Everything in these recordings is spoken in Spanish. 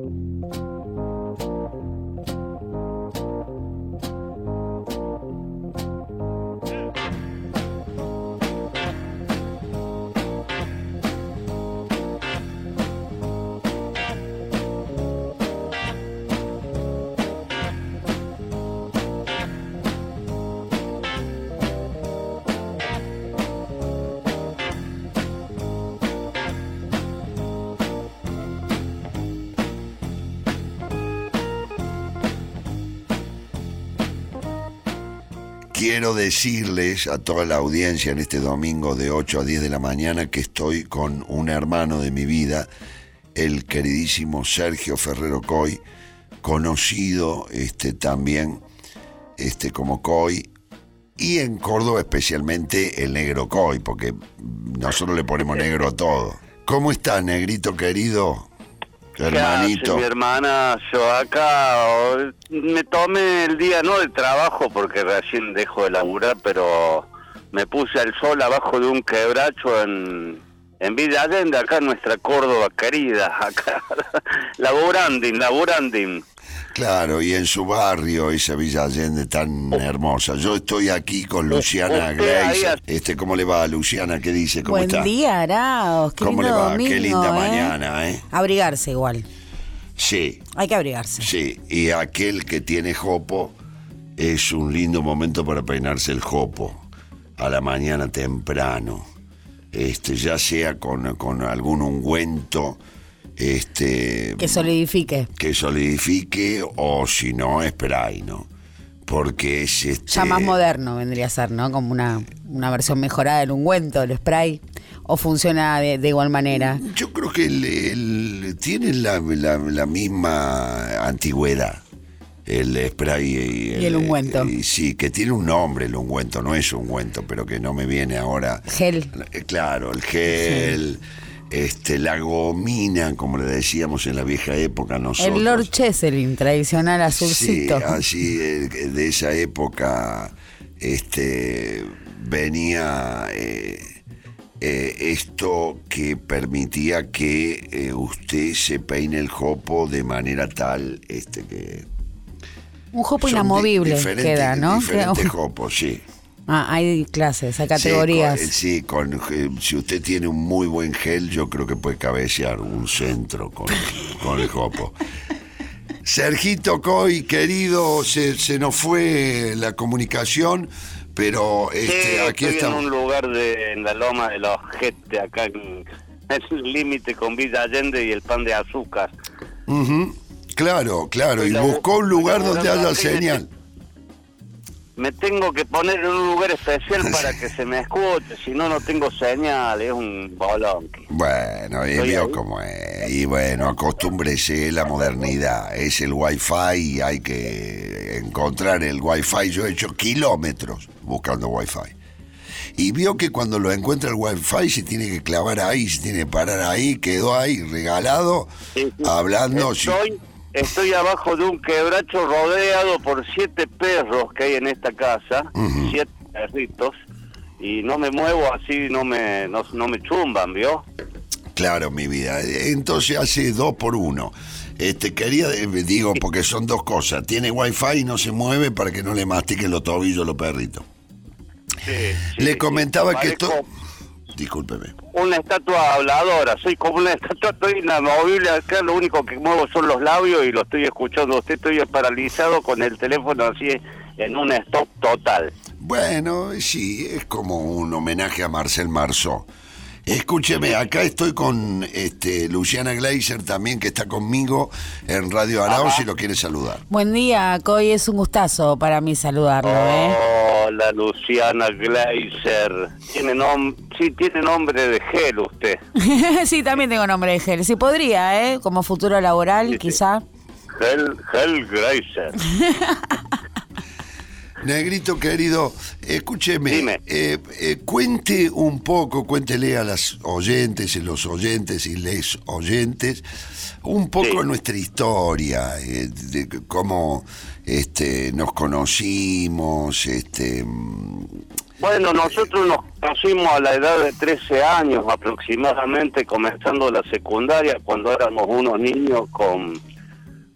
Thank you. Quiero decirles a toda la audiencia en este domingo de 8 a 10 de la mañana que estoy con un hermano de mi vida, el queridísimo Sergio Ferrero Coy, conocido este, también este, como Coy, y en Córdoba especialmente el negro Coy, porque nosotros le ponemos negro a todo. ¿Cómo está, negrito querido? Hermanito. mi hermana, yo acá me tomé el día no de trabajo porque recién dejo de laburar, pero me puse al sol abajo de un quebracho en, en Villa Allende, acá en nuestra Córdoba querida, acá, laburanding, laburanding. Claro, y en su barrio, esa Villa Allende tan hermosa. Yo estoy aquí con Luciana Gleiser. Este, ¿Cómo le va, Luciana? ¿Qué dice? ¿Cómo Buen día, Araos. Qué ¿Cómo le va? Qué linda ¿eh? mañana, ¿eh? Abrigarse igual. Sí. Hay que abrigarse. Sí, y aquel que tiene jopo es un lindo momento para peinarse el jopo. A la mañana temprano. Este, ya sea con, con algún ungüento este que solidifique. Que solidifique o si no, spray, ¿no? Porque es este... Ya más moderno vendría a ser, ¿no? Como una, una versión mejorada del ungüento, del spray. ¿O funciona de, igual manera? Yo creo que el, tiene la, la, misma antigüedad el spray y el, ungüento. Y, sí, que tiene un nombre el ungüento, no es ungüento, pero que no me viene ahora. Gel. Claro, el gel este, la gomina, como le decíamos en la vieja época nosotros. El Lord Cheselin, tradicional azulcito. Sí, así, eh, de esa época este, venía eh, eh, esto que permitía que usted se peine el jopo de manera tal este, que... Un jopo inamovible queda, ¿no? Diferentes jopos, sí. Ah, hay clases, hay categorías. Sí, con, eh, si usted tiene un muy buen gel, yo creo que puede cabecear un centro con, con el jopo. Sergito Coy, querido, se, se, nos fue la comunicación, pero este, aquí estoy en un lugar de, en la loma de los Gente, acá en, el límite con Villa Allende y el pan de azúcar. Claro, claro, y buscó un lugar donde haya señal me tengo que poner en un lugar especial para que se me escuche, si no, no tengo señal, es un bolón. Bueno, y vio cómo es. Y bueno, acostúmbrese la modernidad. Es el wifi y hay que encontrar el wifi. Yo he hecho kilómetros buscando wifi. Y vio que cuando lo encuentra el wifi se tiene que clavar ahí, se tiene que parar ahí, quedó ahí regalado, hablando. Estoy abajo de un quebracho rodeado por siete perros que hay en esta casa, siete perritos, y no me muevo así, no me, no, me chumban, ¿vio? Claro, mi vida. Entonces hace dos por uno. Este, quería, digo, porque son dos cosas. Tiene wifi y no se mueve para que no le mastiquen los tobillos los perritos. le comentaba que esto... Discúlpeme. Una estatua habladora, soy como una estatua, estoy inamovible acá, lo único que muevo son los labios y lo estoy escuchando. Usted estoy paralizado con el teléfono así en un stop total. Bueno, sí, es como un homenaje a Marcel Marceau. Escúcheme, acá estoy con este, Luciana Gleiser también, que está conmigo en Radio Arao, si lo quiere saludar. Buen día, Coy, es un gustazo para mí saludarlo. ¿eh? Hola, Luciana Gleiser. ¿Tiene sí, tiene nombre de gel usted. sí, también tengo nombre de gel. Sí, podría, ¿eh? Como futuro laboral, quizá. Gel, gel Gleiser. Negrito querido, escúcheme, eh, eh, cuente un poco, cuéntele a las oyentes y los oyentes y les oyentes un poco nuestra historia, eh, de cómo este, nos conocimos. este Bueno, nosotros nos conocimos a la edad de 13 años aproximadamente, comenzando la secundaria, cuando éramos unos niños con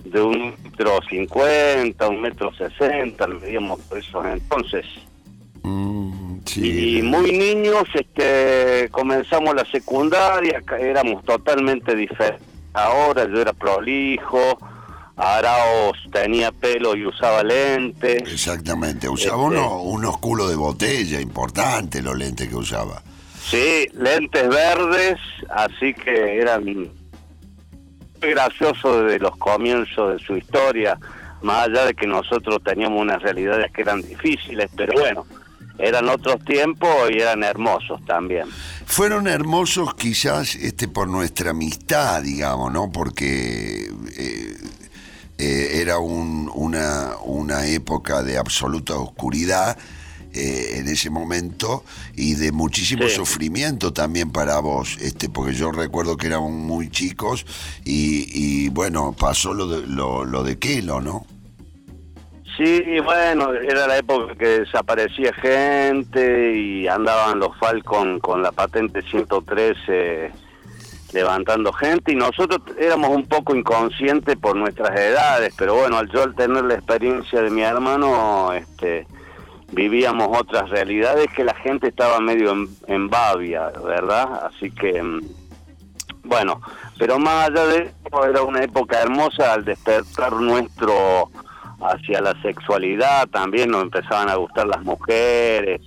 de un metro cincuenta, un metro sesenta, medíamos por eso entonces. Mm, sí. Y muy niños este, comenzamos la secundaria, éramos totalmente diferentes. Ahora yo era prolijo, Araos tenía pelo y usaba lentes. Exactamente, usaba Este- uno- unos culos de botella, importante los lentes que usaba. Sí, lentes verdes, así que eran muy graciosos desde los comienzos de su historia, más allá de que nosotros teníamos unas realidades que eran difíciles, pero bueno, eran otros tiempos y eran hermosos también. Fueron hermosos quizás este por nuestra amistad, digamos, ¿no? Porque eh, eh, era un- una, una época de absoluta oscuridad eh, en ese momento y de muchísimo Sí. sufrimiento también para vos, este, porque yo recuerdo que éramos muy chicos y, y, bueno, pasó lo de, lo, lo de Kelo, ¿no? Sí, bueno, era la época que desaparecía gente y andaban los Falcon con la patente 113 levantando gente y nosotros éramos un poco inconscientes por nuestras edades, pero bueno, al yo al tener la experiencia de mi hermano, este vivíamos otras realidades que la gente estaba medio en, en babia, ¿verdad? Así que mm, bueno, pero más allá de eso era una época hermosa al despertar nuestro hacia la sexualidad, también nos empezaban a gustar las mujeres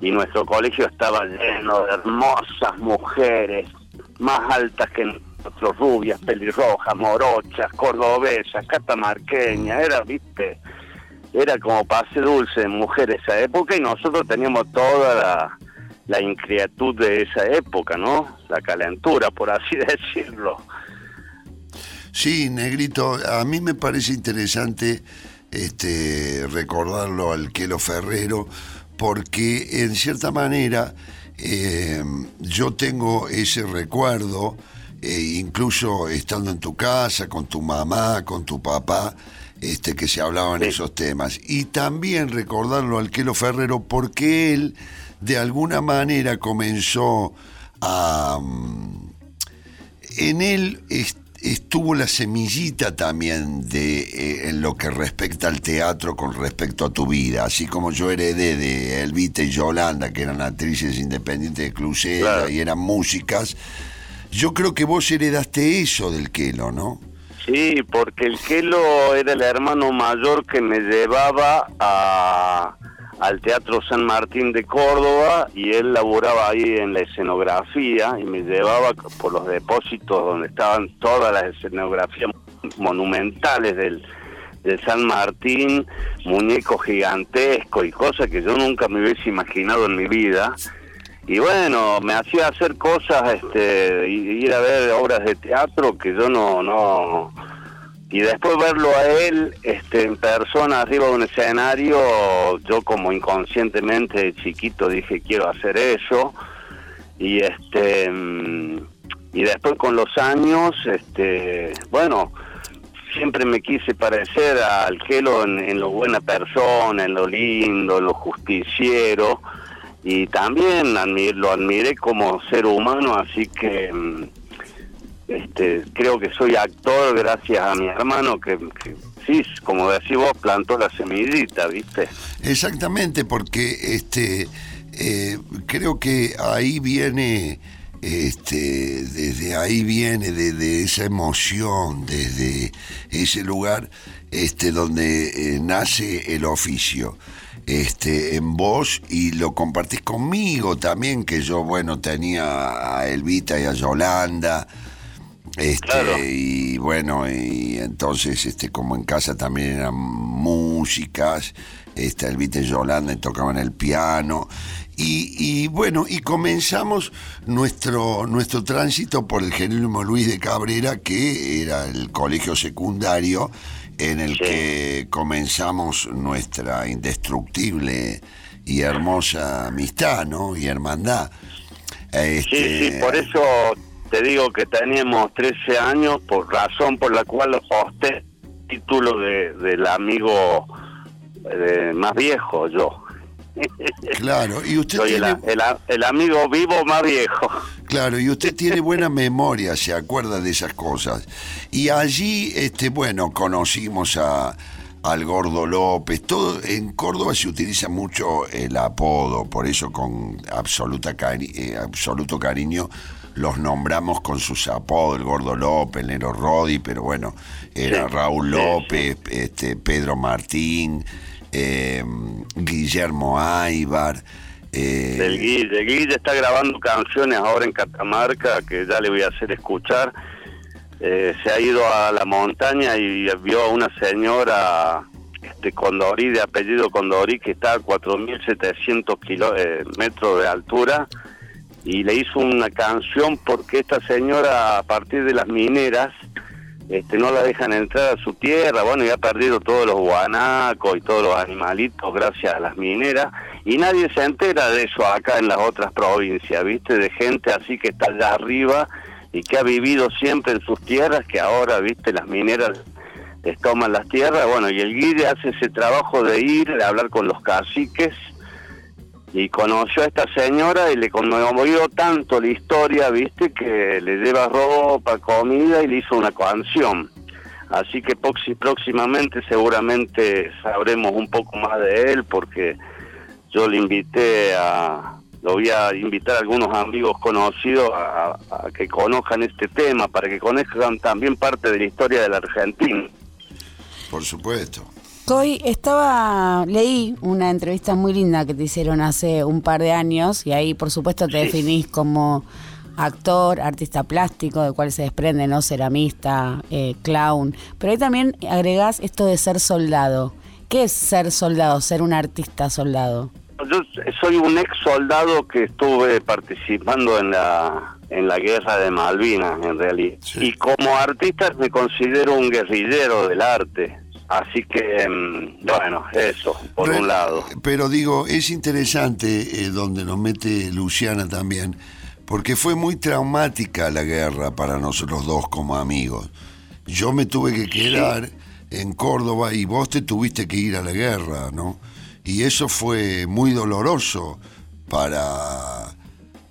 y nuestro colegio estaba lleno de hermosas mujeres, más altas que nosotros, rubias, pelirrojas, morochas, cordobesas, catamarqueñas, era, viste, era como pase dulce de mujeres esa época y nosotros teníamos toda la, la inquietud de esa época, ¿no? La calentura, por así decirlo. Sí, Negrito, a mí me parece interesante este, recordarlo al Kelo Ferrero, porque en cierta manera eh, yo tengo ese recuerdo, eh, incluso estando en tu casa, con tu mamá, con tu papá, este, que se hablaban Sí. esos temas. Y también recordarlo al Kelo Ferrero, porque él de alguna manera comenzó a... mm, en él estuvo la semillita también de eh, en lo que respecta al teatro con respecto a tu vida, así como yo heredé de Elvita y Yolanda, que eran actrices independientes de Clusera Claro. y eran músicas, yo creo que vos heredaste eso del Kelo, ¿no? Sí, porque el Kelo era el hermano mayor que me llevaba a, al Teatro San Martín de Córdoba y él laboraba ahí en la escenografía y me llevaba por los depósitos donde estaban todas las escenografías monumentales del, del San Martín, muñecos gigantescos y cosas que yo nunca me hubiese imaginado en mi vida. Y bueno, me hacía hacer cosas, este, ir a ver obras de teatro que yo no, no, y después verlo a él, este, en persona arriba de un escenario, yo como inconscientemente de chiquito dije quiero hacer eso, y este, mm, y después con los años, este, bueno, siempre me quise parecer al Gelo en, lo buena persona, en lo lindo, en lo justiciero. Y también admi- lo admiré como ser humano, así que mm, este, creo que soy actor gracias a mi hermano que, sí, como decís vos, plantó la semillita, ¿viste? Exactamente, porque este eh, creo que ahí viene, este, desde ahí viene, desde esa emoción, desde ese lugar este, donde eh, nace el oficio. Este, en vos y lo compartís conmigo también, que yo, bueno, tenía a Elvita y a Yolanda, este, Claro. y bueno, y entonces, este, como en casa también eran músicas, este, Elvita y Yolanda tocaban el piano, y, y bueno, y comenzamos nuestro, nuestro tránsito por el Jerónimo Luis de Cabrera, que era el colegio secundario en el Sí. que comenzamos nuestra indestructible y hermosa amistad, ¿no? Y hermandad. Sí, Este, sí, por eso te digo que teníamos 13 años, por razón por la cual el título de, del amigo eh, más viejo, yo. Claro, y usted Soy el, tiene... el, el amigo vivo más viejo. Claro, y usted tiene buena memoria, se acuerda de esas cosas. Y allí, este, bueno, conocimos a, al Gordo López. Todo, en Córdoba se utiliza mucho el apodo, por eso con absoluta cari- eh, absoluto cariño los nombramos con sus apodos, el Gordo López, el Nero Rodi, pero bueno, era Raúl López, este, Pedro Martín, eh, Guillermo Aybar. eh, El Guille, el Guille está grabando canciones ahora en Catamarca que ya le voy a hacer escuchar. Eh, se ha ido a la montaña y vio a una señora este Condorí, de apellido Condorí, que está a 4.700 kilo- eh, metros de altura y le hizo una canción porque esta señora a partir de las mineras este no la dejan entrar a su tierra, bueno, y ha perdido todos los guanacos y todos los animalitos gracias a las mineras, y nadie se entera de eso acá en las otras provincias, ¿viste? De gente así que está allá arriba y que ha vivido siempre en sus tierras, que ahora, ¿viste? Las mineras les toman las tierras, bueno, y el guide hace ese trabajo de ir, de hablar con los caciques, y conoció a esta señora y le conmovió tanto la historia, viste, que le lleva ropa, comida y le hizo una canción. Así que próximamente seguramente sabremos un poco más de él porque yo le invité a, lo voy a invitar a algunos amigos conocidos a, a que conozcan este tema, para que conozcan también parte de la historia de la por supuesto. Coy, estaba, leí una entrevista muy linda que te hicieron hace un par de años y ahí por supuesto te Sí. definís como actor, artista plástico, del cual se desprende, ¿no? Ceramista, eh, clown. Pero ahí también agregás esto de ser soldado. ¿Qué es ser soldado, ser un artista soldado? Yo soy un ex soldado que estuve participando en la en la guerra de Malvinas, en realidad. Sí. Y como artista me considero un guerrillero del arte. Así que, mm, bueno, eso, por un lado. Pero digo, es interesante eh, donde nos mete Luciana también, porque fue muy traumática la guerra para nosotros dos como amigos. Yo me tuve que quedar en Córdoba y vos te tuviste que ir a la guerra, ¿no? Y eso fue muy doloroso para,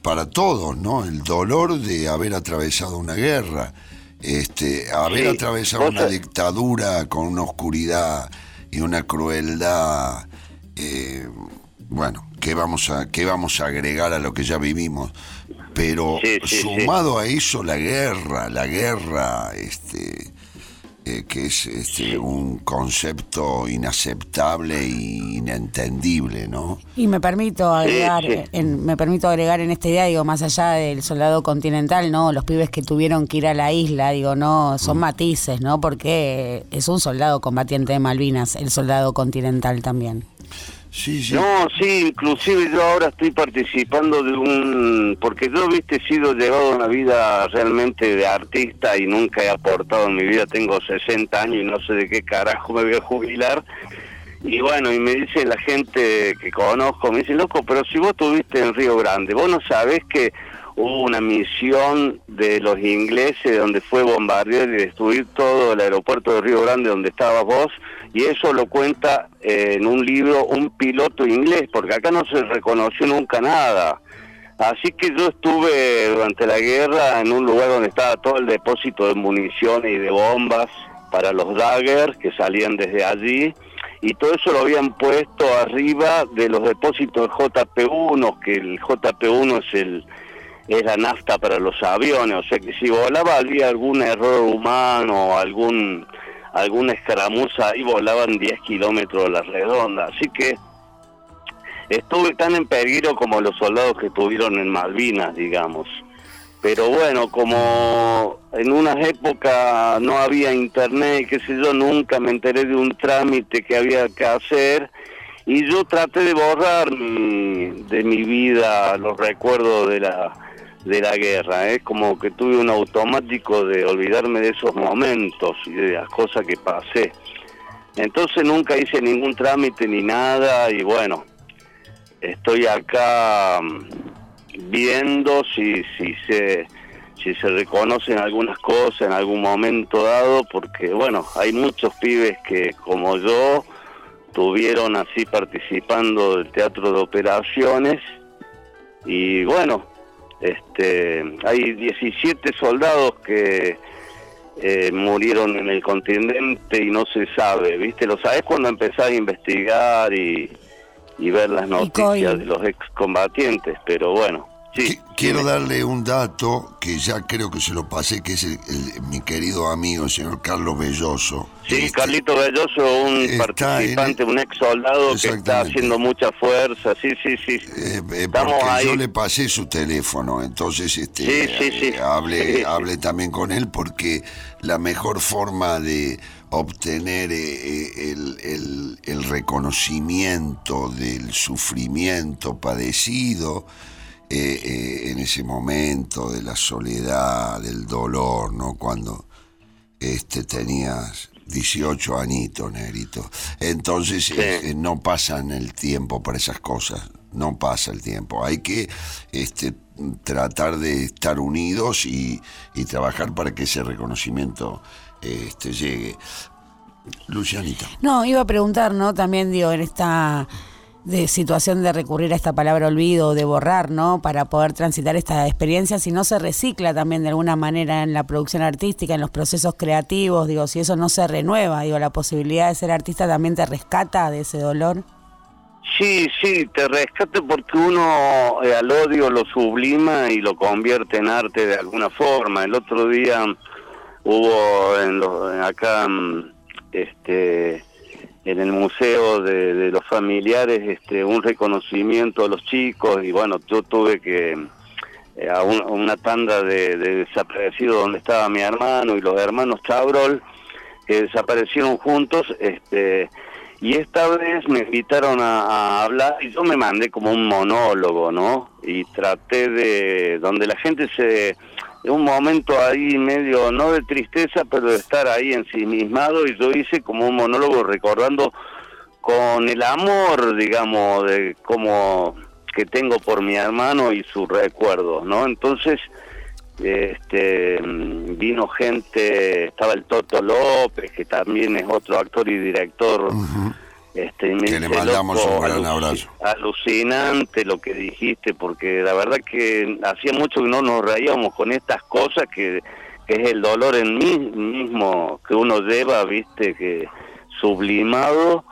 para todos, ¿no? El dolor de haber atravesado una guerra, este, haber Sí, atravesado una dictadura con una oscuridad y una crueldad, eh, bueno, ¿qué vamos, a, ¿qué vamos a agregar a lo que ya vivimos? Pero Sí, sí, sí. sumado a eso la guerra, la guerra, este, eh, que es este, un concepto inaceptable e inentendible, ¿no? Y me permito agregar, sí. En, me permito agregar en esta idea, digo, más allá del soldado continental, ¿no? Los pibes que tuvieron que ir a la isla, digo, no, son matices, ¿no? Porque es un soldado combatiente de Malvinas, el soldado continental también. Sí, sí. No, sí, inclusive yo ahora estoy participando de un... Porque yo, viste, he sido llevado una vida realmente de artista y nunca he aportado en mi vida. Tengo 60 años y no sé de qué carajo me voy a jubilar. Y bueno, y me dice la gente que conozco, me dice, loco, pero si vos estuviste en Río Grande, vos no sabés que hubo una misión de los ingleses donde fue bombardear y destruir todo el aeropuerto de Río Grande donde estabas vos, y eso lo cuenta en un libro un piloto inglés, porque acá no se reconoció nunca nada. Así que yo estuve durante la guerra en un lugar donde estaba todo el depósito de municiones y de bombas para los Dagger que salían desde allí y todo eso lo habían puesto arriba de los depósitos de JP1, que el JP1 es el es la nafta para los aviones, o sea que si volaba había algún error humano algún alguna escaramuza ahí volaban 10 kilómetros a la redonda, así que estuve tan en peligro como los soldados que estuvieron en Malvinas, digamos. Pero bueno, como en unas épocas no había internet, qué sé yo, nunca me enteré de un trámite que había que hacer y yo traté de borrar mi- de mi vida los recuerdos de la de la guerra, es como que tuve un automático de olvidarme de esos momentos y de las cosas que pasé. Entonces nunca hice ningún trámite ni nada y bueno, estoy acá mm, viendo si si se si se reconocen algunas cosas en algún momento dado porque bueno hay muchos pibes que como yo estuvieron así participando del teatro de operaciones y bueno, este, hay 17 soldados que eh, murieron en el continente y no se sabe, ¿viste? Lo sabes cuando empezás a investigar y, y ver las noticias de los excombatientes, pero bueno, Quiero darle un dato que ya creo que se lo pasé, que es mi querido amigo, el señor Carlos Belloso. Sí, este, Carlito Belloso, un participante, un ex soldado que está haciendo mucha fuerza, sí, sí, sí. Eh, eh, porque yo le pasé su teléfono, entonces este, sí, eh, hable, también con él porque la mejor forma de obtener el, el reconocimiento del sufrimiento padecido, eh, eh, en ese momento de la soledad, del dolor, ¿no? Cuando este, tenías 18 añitos, negrito. Entonces eh, no pasan el tiempo para esas cosas, no pasa el tiempo. Hay que este, tratar de estar unidos y, y trabajar para que ese reconocimiento este, llegue. Lucianita. No, iba a preguntar, ¿no? También digo, en esta de situación de recurrir a esta palabra olvido, de borrar, ¿no? Para poder transitar esta experiencia, si no se recicla también de alguna manera en la producción artística, en los procesos creativos, digo, si eso no se renueva, digo, la posibilidad de ser artista también te rescata de ese dolor. Sí, sí, te rescata porque uno eh, al odio lo sublima y lo convierte en arte de alguna forma. El otro día hubo en acá, mm, este en el museo de, los familiares este, un reconocimiento a los chicos y bueno, yo tuve que eh, a una tanda de, desaparecidos donde estaba mi hermano y los hermanos Chabrol que desaparecieron juntos este y esta vez me invitaron a, hablar y yo me mandé como un monólogo, ¿no? Y traté de donde la gente se un momento ahí medio, no de tristeza, pero de estar ahí ensimismado y yo hice como un monólogo recordando con el amor, digamos, de como que tengo por mi hermano y sus recuerdos, ¿no? Entonces, este vino gente, estaba el Toto López, que también es otro actor y director. Este, que le mandamos un gran abrazo. Alucinante lo que dijiste, porque la verdad que hacía mucho que no nos reíamos con estas cosas que, es el dolor en mí mismo que uno lleva, viste, que sublimado.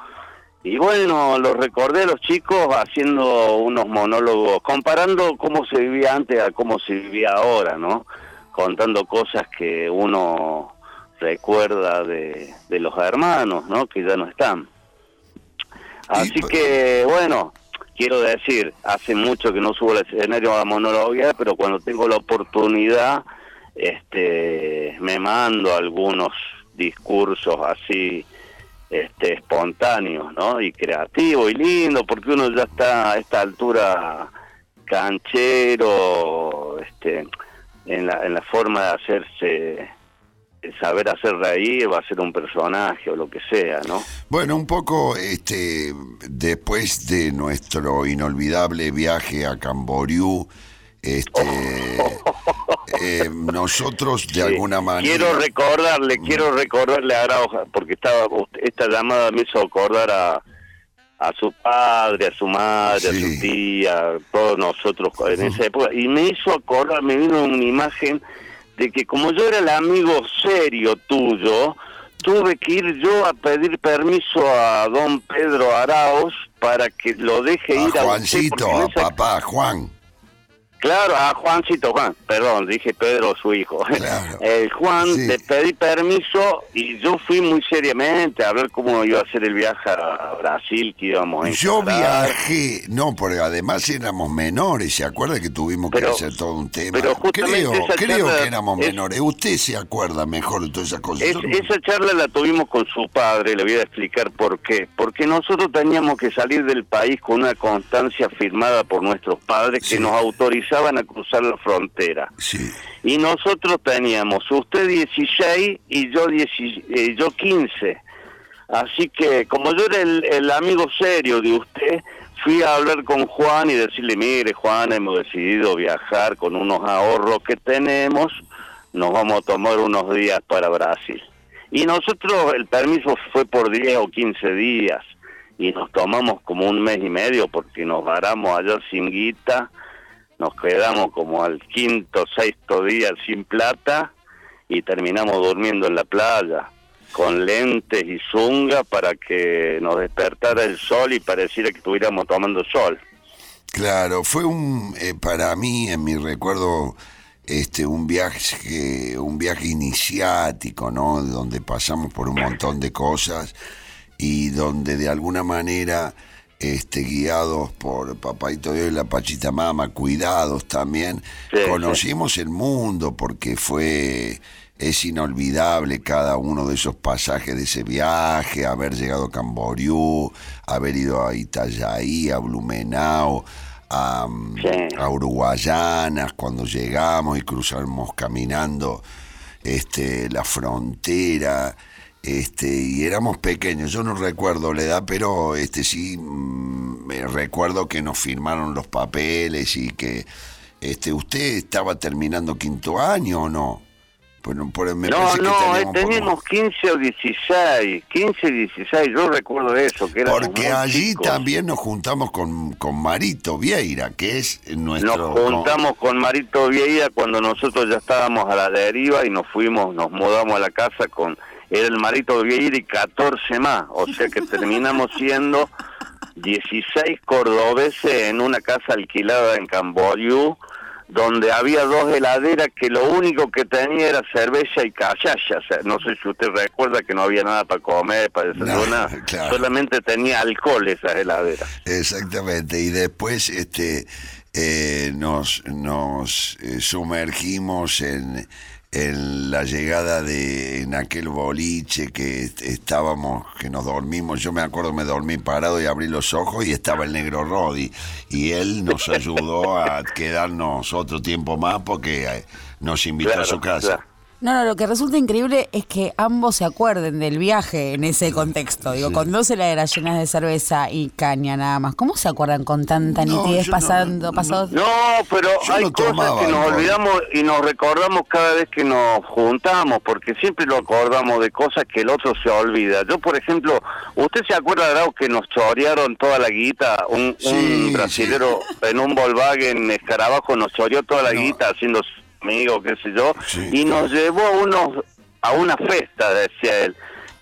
Y bueno, lo recordé a los chicos haciendo unos monólogos, comparando cómo se vivía antes a cómo se vivía ahora, ¿no? Contando cosas que uno recuerda de, de los hermanos, ¿no? Que ya no están. Así que, bueno, quiero decir, hace mucho que no subo al escenario a la monología, pero cuando tengo la oportunidad, este, me mando algunos discursos así, este, espontáneos, ¿no? Y creativos y lindo, porque uno ya está a esta altura canchero, este, en la, en la forma de hacerse saber hacer reír va a ser un personaje o lo que sea, ¿no? Bueno, un poco este después de nuestro inolvidable viaje a Camboriú, este eh, nosotros de alguna manera quiero recordarle, quiero recordarle a Arauja, porque estaba esta llamada me hizo acordar a a su padre, a su madre, a su tía, todos nosotros en esa época, y me hizo acordar, me vino una imagen de que como yo era el amigo serio tuyo, tuve que ir yo a pedir permiso a don Pedro Araos para que lo deje ir a Juancito, a papá, Juan. Claro, a Juancito Juan, perdón, dije Pedro, su hijo. El Juan, le pedí permiso y yo fui muy seriamente a ver cómo iba a ser el viaje a Brasil que íbamos a Yo viajé, no, porque además éramos menores, ¿se acuerda que tuvimos que hacer todo un tema? Pero creo, creo que éramos menores. Usted se acuerda mejor de todas esas cosas. esa charla la tuvimos con su padre, le voy a explicar por qué. Porque nosotros teníamos que salir del país con una constancia firmada por nuestros padres que nos autorizaban a cruzar la frontera. Y nosotros teníamos usted 16 y yo, 10, eh, yo 15. Así que como yo era el, amigo serio de usted, fui a hablar con Juan y decirle, mire Juan, hemos decidido viajar con unos ahorros que tenemos, nos vamos a tomar unos días para Brasil. Y nosotros el permiso fue por 10 o 15 días y nos tomamos como un mes y medio porque nos varamos allá sin guita, nos quedamos como al quinto, sexto día sin plata y terminamos durmiendo en la playa con lentes y zunga para que nos despertara el sol y pareciera que estuviéramos tomando sol. Claro, fue un eh, para mí en mi recuerdo este un viaje un viaje iniciático, ¿no? Donde pasamos por un montón de cosas y donde de alguna manera este, guiados por Papaito Dios y la Pachita Mama, cuidados también, conocimos el mundo porque fue es inolvidable cada uno de esos pasajes de ese viaje, haber llegado a Camboriú, haber ido a Itajaí, a Blumenau, a, a Uruguayanas, cuando llegamos y cruzamos caminando este, la frontera este y éramos pequeños. Yo no recuerdo la edad pero este sí mm, me recuerdo que nos firmaron los papeles y que este usted estaba terminando quinto año o no bueno, me no, no, eh, teníamos 15 o 16, 15 16, yo recuerdo eso. Que Porque allí también nos juntamos con, con Marito Vieira, que es nuestro... Nos juntamos con Marito Vieira cuando nosotros ya estábamos a la deriva y nos fuimos, nos mudamos a la casa con era el marito de Vieira y 14 más, o sea que terminamos siendo 16 cordobeses en una casa alquilada en Camboriú, donde había dos heladeras que lo único que tenía era cerveza y cachaya. no sé si usted recuerda que no había nada para comer, para desayunar, solamente tenía alcohol esa heladera. Exactamente, y después este eh, nos, nos eh, sumergimos en en la llegada de en aquel boliche que estábamos, que nos dormimos, yo me acuerdo me dormí parado y abrí los ojos y estaba el negro Rodi y él nos ayudó a quedarnos otro tiempo más porque eh, nos invitó a su casa. No, no, lo que resulta increíble es que ambos se acuerden del viaje en ese contexto. Digo, con dos heladeras llenas de cerveza y caña nada más. ¿Cómo se acuerdan con tanta nitidez pasando, no, No, pero hay cosas que nos olvidamos y nos recordamos cada vez que nos juntamos, porque siempre lo acordamos de cosas que el otro se olvida. Yo, por ejemplo, ¿usted se acuerda, de que nos chorearon toda la guita? Un, brasilero en un Volkswagen escarabajo nos choreó toda la guita haciendo amigo, qué sé yo, y nos llevó a, unos, a una fiesta, decía él,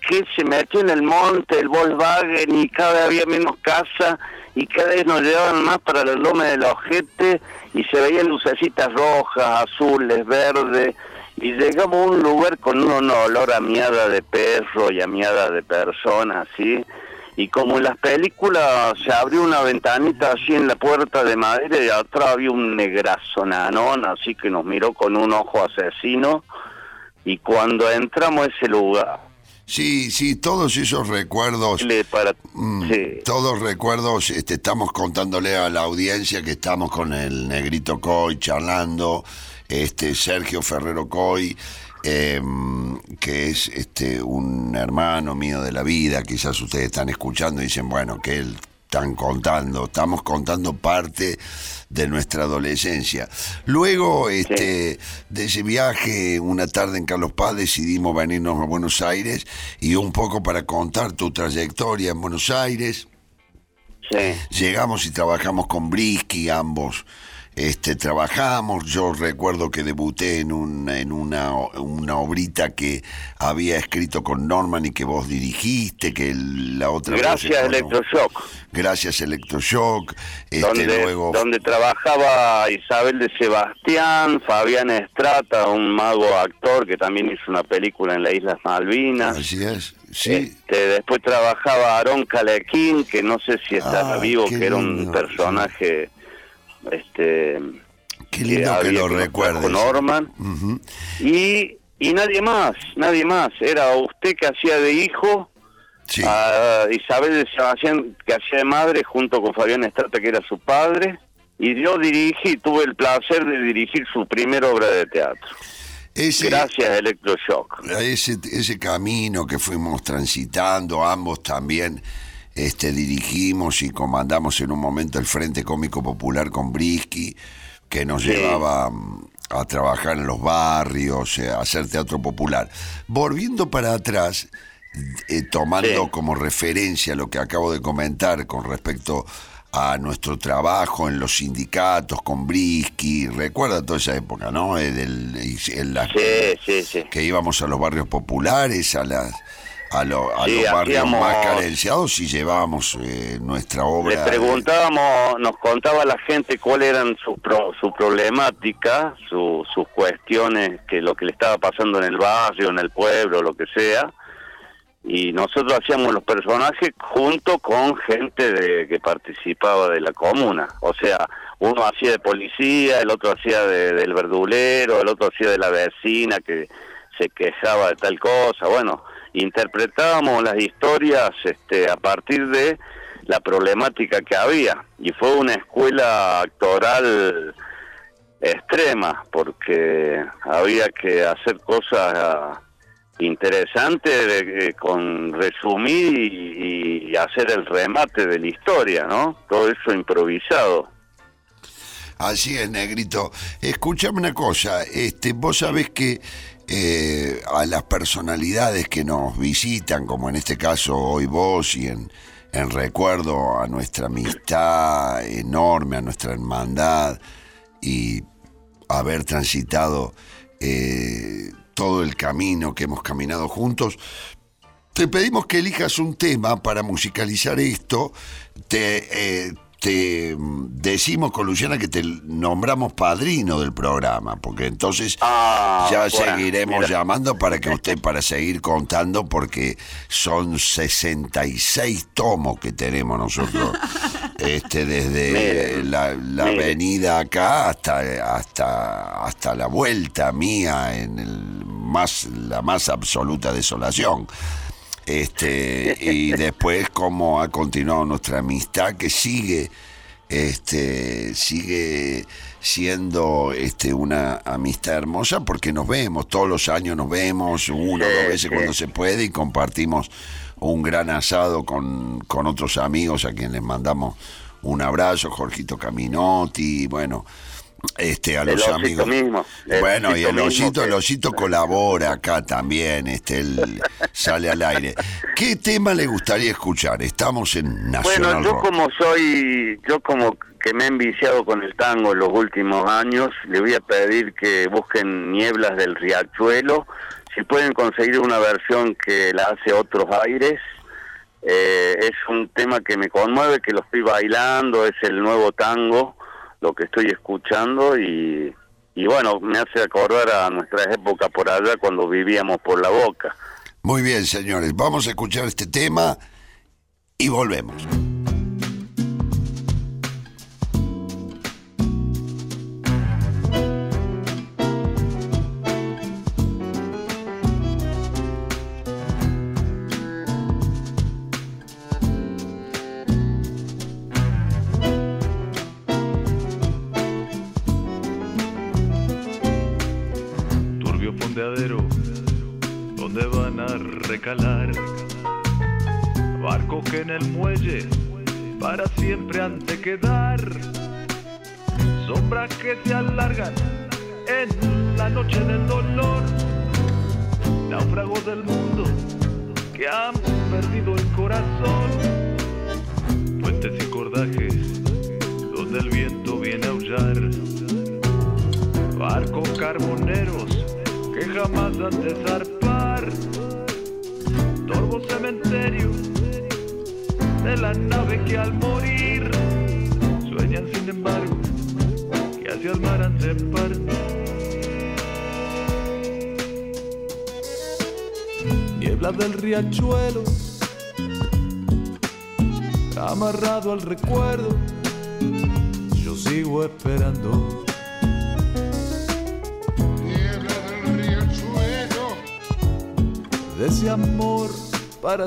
que se metió en el monte, el Volkswagen, y cada vez había menos casa, y cada vez nos llevaban más para la loma del ojete, y se veían lucecitas rojas, azules, verdes, y llegamos a un lugar con un olor a miada de perro y a miada de persona, así, y como en las películas se abrió una ventanita así en la puerta de madera y atrás había un negrazo nanón, así que nos miró con un ojo asesino. Y cuando entramos a ese lugar Sí, sí, todos esos recuerdos, para, mm, todos recuerdos, este, estamos contándole a la audiencia que estamos con el negrito Coy charlando, este Sergio Ferrero Coy, Em, que es este un hermano mío de la vida, quizás ustedes están escuchando y dicen, bueno, que él están contando, estamos contando parte de nuestra adolescencia. Luego este, de ese viaje, una tarde en Carlos Paz, decidimos venirnos a Buenos Aires y un poco para contar tu trayectoria en Buenos Aires. Llegamos y trabajamos con Brisky, ambos este, trabajamos, yo recuerdo que debuté en, un, en una, una obrita que había escrito con Norman y que vos dirigiste, que la otra... Gracias Electroshock. Gracias Electroshock. Este, donde, luego... donde trabajaba Isabel de Sebastián, Fabián Estrata, un mago actor que también hizo una película en las Islas Malvinas. Así es. Sí. Este, después trabajaba Aaron Calequín, que no sé si está ah, vivo, que era un personaje este Qué lindo que, lo recuerdes. Norman. y, y nadie más, nadie más. Era usted que hacía de hijo, a Isabel de Sebastián que hacía de madre, junto con Fabián Estrata que era su padre. Y yo dirigí, tuve el placer de dirigir su primera obra de teatro. Gracias, Electroshock. Ese, ese camino que fuimos transitando, ambos también este, dirigimos y comandamos en un momento el Frente Cómico Popular con Brisky, que nos llevaba mm, a trabajar en los barrios, eh, a hacer teatro popular. Volviendo para atrás, eh, tomando como referencia lo que acabo de comentar con respecto a nuestro trabajo en los sindicatos con Brisky, recuerda toda esa época, ¿no? Eh, en la, sí, sí, sí. Que íbamos a los barrios populares, a las a, a los barrios más carenciados y llevábamos eh, nuestra obra. Le preguntábamos, nos contaba la gente cuál eran su, su problemática, sus cuestiones, que lo que le estaba pasando en el barrio, en el pueblo, lo que sea y nosotros hacíamos los personajes junto con gente de, que participaba de la comuna. O sea, uno hacía de policía, el otro hacía de, del verdulero, el otro hacía de la vecina que se quejaba de tal cosa. Bueno, interpretábamos las historias este, a partir de la problemática que había. Y fue una escuela actoral extrema, porque había que hacer cosas interesante de, con resumir y, hacer el remate de la historia, ¿no? Todo eso improvisado. Así es, Negrito. Escúchame una cosa, este, vos sabés que eh, a las personalidades que nos visitan, como en este caso hoy vos y en, recuerdo a nuestra amistad enorme, a nuestra hermandad y haber transitado eh, todo el camino que hemos caminado juntos. Te pedimos que elijas un tema para musicalizar esto. Te, eh, te decimos con Luciana que te nombramos padrino del programa, porque entonces ah, ya seguiremos llamando para que usted, para seguir contando, porque son 66 tomos que tenemos nosotros, este, desde la, la avenida acá hasta, hasta, hasta la vuelta mía en el más, la más absoluta desolación este y después cómo ha continuado nuestra amistad que sigue este sigue siendo este una amistad hermosa porque nos vemos todos los años nos vemos una o dos veces cuando se puede y compartimos un gran asado con, con otros amigos a quienes les mandamos un abrazo Jorgito Caminotti bueno este a los amigos. mismo, bueno y el osito el osito colabora acá también este él sale al aire. Qué tema le gustaría escuchar estamos en Nacional bueno yo como soy yo como que me he enviciado con el tango en los últimos años le voy a pedir que busquen nieblas del riachuelo. Si pueden conseguir una versión que la hace otros aires eh, es un tema que me conmueve que lo estoy bailando es el nuevo tango lo que estoy escuchando y, y bueno, me hace acordar a nuestra época por allá cuando vivíamos por la boca. Muy bien, señores, vamos a escuchar este tema y volvemos.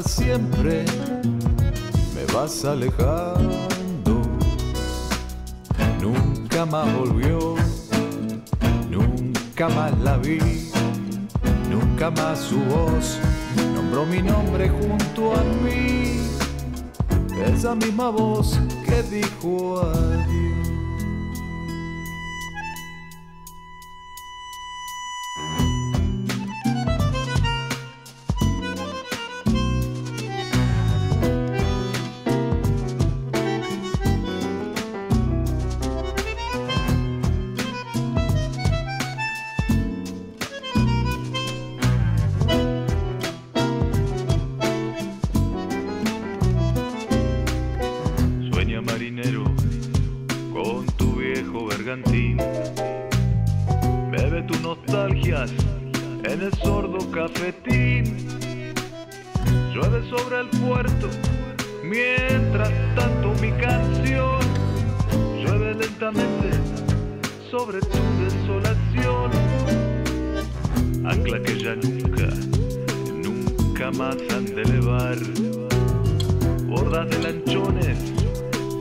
Siempre me vas a alejar nunca más volvió, nunca más la vi, nunca más su en el sordo cafetín. Llueve sobre el puerto, mientras tanto mi canción llueve lentamente sobre tu desolación. Ancla que ya nunca, nunca más han de elevar. Bordas de lanchones,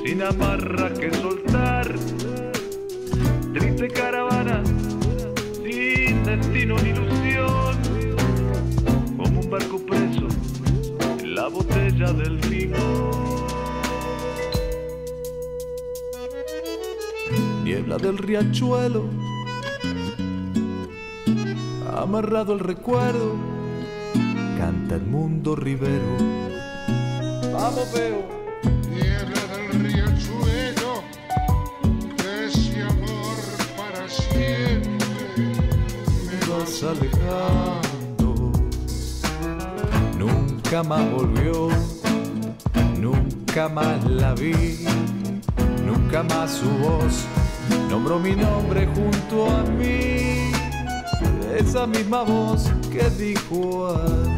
sin amarra que soltar. Triste caravana destino en ilusión, como un barco preso en la botella del timón. Niebla del riachuelo, amarrado el recuerdo, canta el mundo Rivero. Vamos, veo. alejando. Nunca más volvió, nunca más la vi, nunca más su voz nombró mi nombre junto a mí. Esa misma voz que dijo a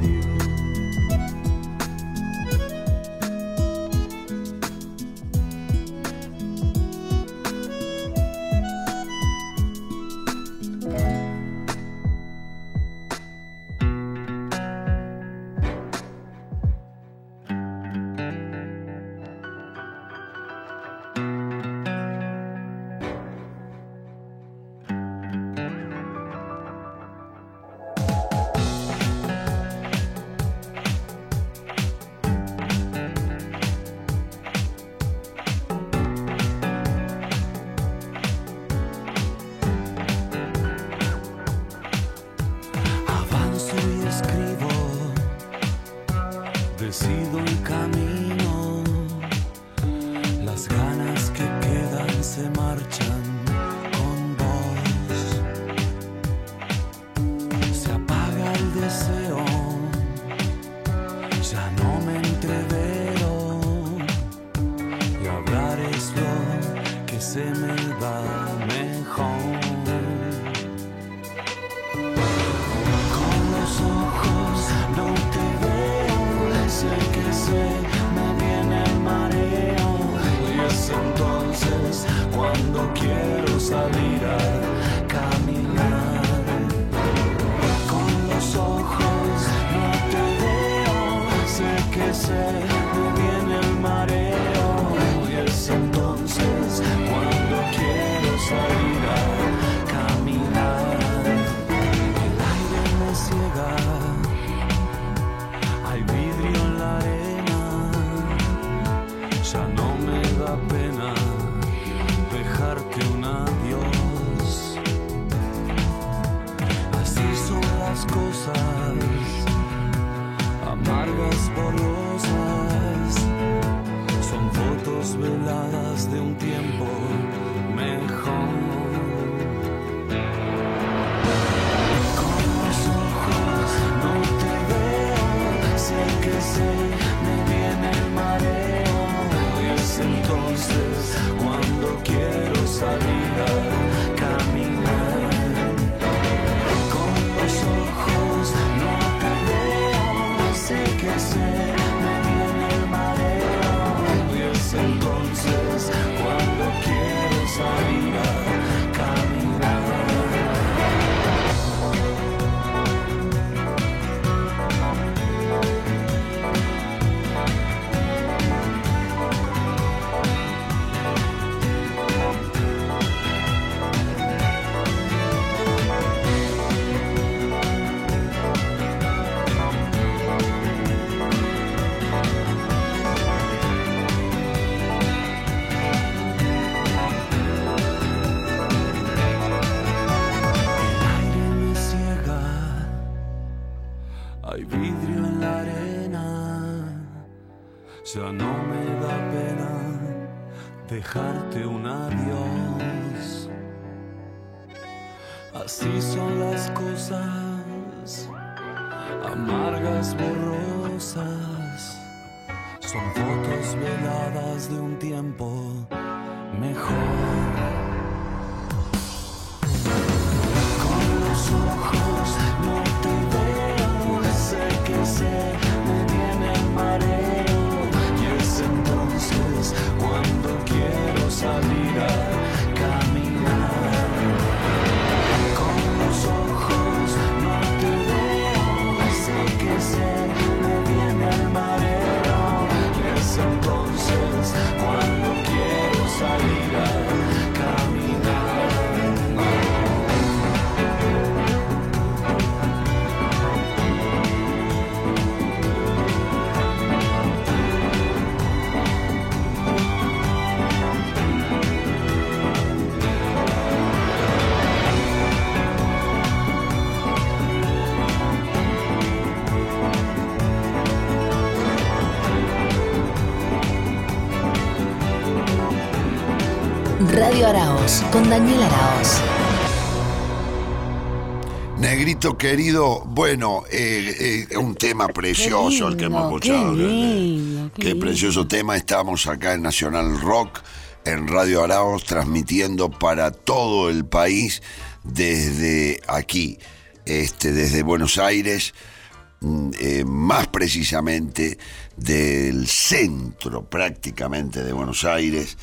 Con Daniel Araos. Negrito querido, bueno, eh, eh, un tema precioso el que hemos escuchado. qué lindo, qué Qué lindo. precioso tema. Estamos acá en Nacional Rock, en Radio Araos, transmitiendo para todo el país desde aquí, este, desde Buenos Aires, mm, eh, más precisamente del centro prácticamente de Buenos Aires.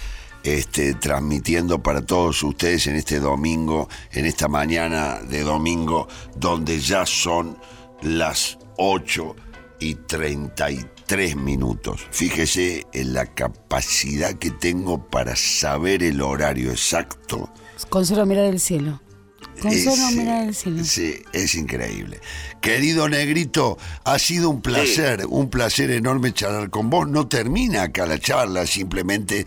Este, transmitiendo para todos ustedes en este domingo, en esta mañana de domingo, donde ya son las 8 y 33 minutos. Fíjese en la capacidad que tengo para saber el horario exacto. Con solo mirar el cielo. Con Es, solo mirar el cielo. Sí, es increíble. Querido Negrito, ha sido un placer, un placer enorme charlar con vos. No termina acá la charla, simplemente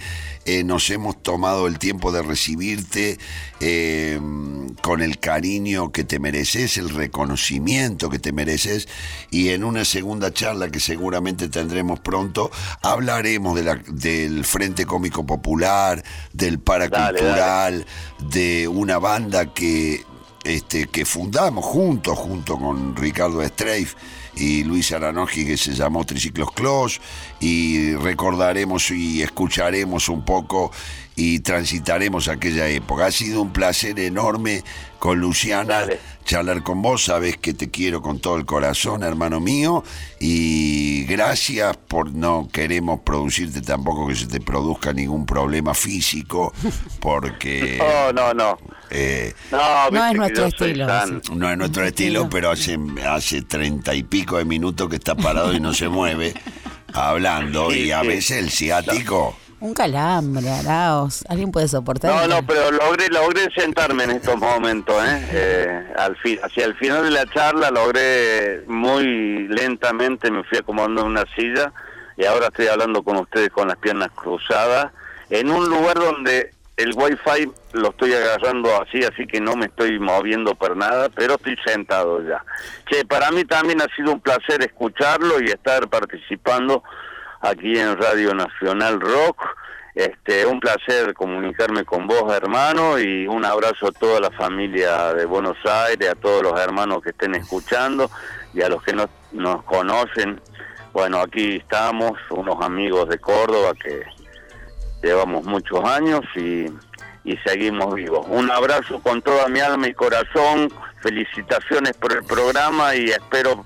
eh, nos hemos tomado el tiempo de recibirte eh, con el cariño que te mereces, el reconocimiento que te mereces. Y en una segunda charla que seguramente tendremos pronto, hablaremos de la- del Frente Cómico Popular, del Paracultural, de una banda que este, que fundamos juntos, junto con Ricardo Streif y Luis Aranoji, que se llamó Triciclos Clos, y recordaremos y escucharemos un poco y transitaremos aquella época. Ha sido un placer enorme con Luciana Dale. charlar con vos, sabes que te quiero con todo el corazón, hermano mío, y gracias por no queremos producirte tampoco que se te produzca ningún problema físico, porque... No, no, no. eh, No, No es nuestro estilo, tan- no es nuestro estilo, pero hace hace treinta y pico de minutos que está parado y no se mueve hablando y a sí. veces el ciático Un calambre, Araos. ¿Alguien puede soportar? No, no, pero logré, logré sentarme en estos momentos, ¿eh? Eh, al fin, hacia el final de la charla logré muy lentamente, me fui acomodando en una silla y ahora estoy hablando con ustedes con las piernas cruzadas, en un lugar donde el wifi lo estoy agarrando así, así que no me estoy moviendo por nada, pero estoy sentado ya. Che, para mí también ha sido un placer escucharlo y estar participando aquí en Radio Nacional Rock. Este, un placer comunicarme con vos, hermano, y un abrazo a toda la familia de Buenos Aires, a todos los hermanos que estén escuchando y a los que no nos conocen. Bueno, aquí estamos, unos amigos de Córdoba que llevamos muchos años y, y seguimos vivos. Un abrazo con toda mi alma y corazón, felicitaciones por el programa y espero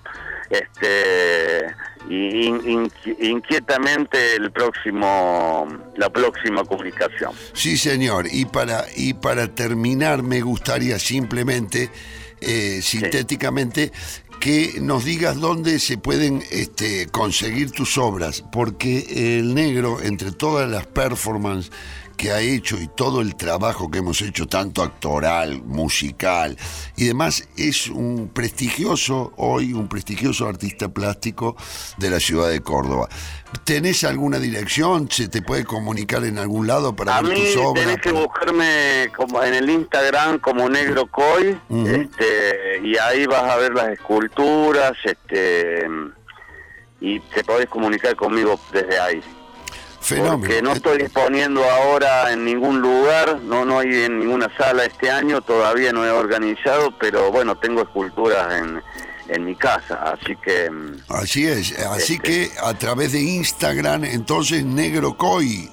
este y in- in- inquietamente el próximo la próxima comunicación. Sí, señor. Y para, y para terminar, me gustaría simplemente, eh, sintéticamente, que nos digas dónde se pueden este, conseguir tus obras, porque el negro, entre todas las performances que ha hecho y todo el trabajo que hemos hecho, tanto actoral, musical y demás, es un prestigioso, hoy un prestigioso artista plástico de la ciudad de Córdoba. ¿Tenés alguna dirección? ¿Se te puede comunicar en algún lado para A ver mí tus obras? tenés que buscarme como en el Instagram como Negro Coy, este, y ahí vas a ver las esculturas, este, y te podés comunicar conmigo desde ahí. Fenómeno. Porque no estoy disponiendo ahora en ningún lugar, no no hay en ninguna sala este año, todavía no he organizado, pero bueno, tengo esculturas en, en mi casa, así que mm, Así es, así Este. que a través de Instagram, entonces Negro Coy,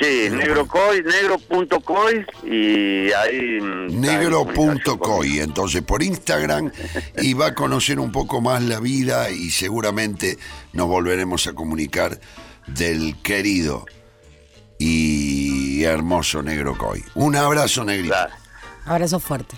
sí, negrocoy, negro.coy y ahí negro.coy, entonces por Instagram y va a conocer un poco más la vida y seguramente nos volveremos a comunicar del querido y hermoso Negro Coy. Un abrazo, Negrito. Abrazo fuerte.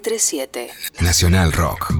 937 Nacional Rock.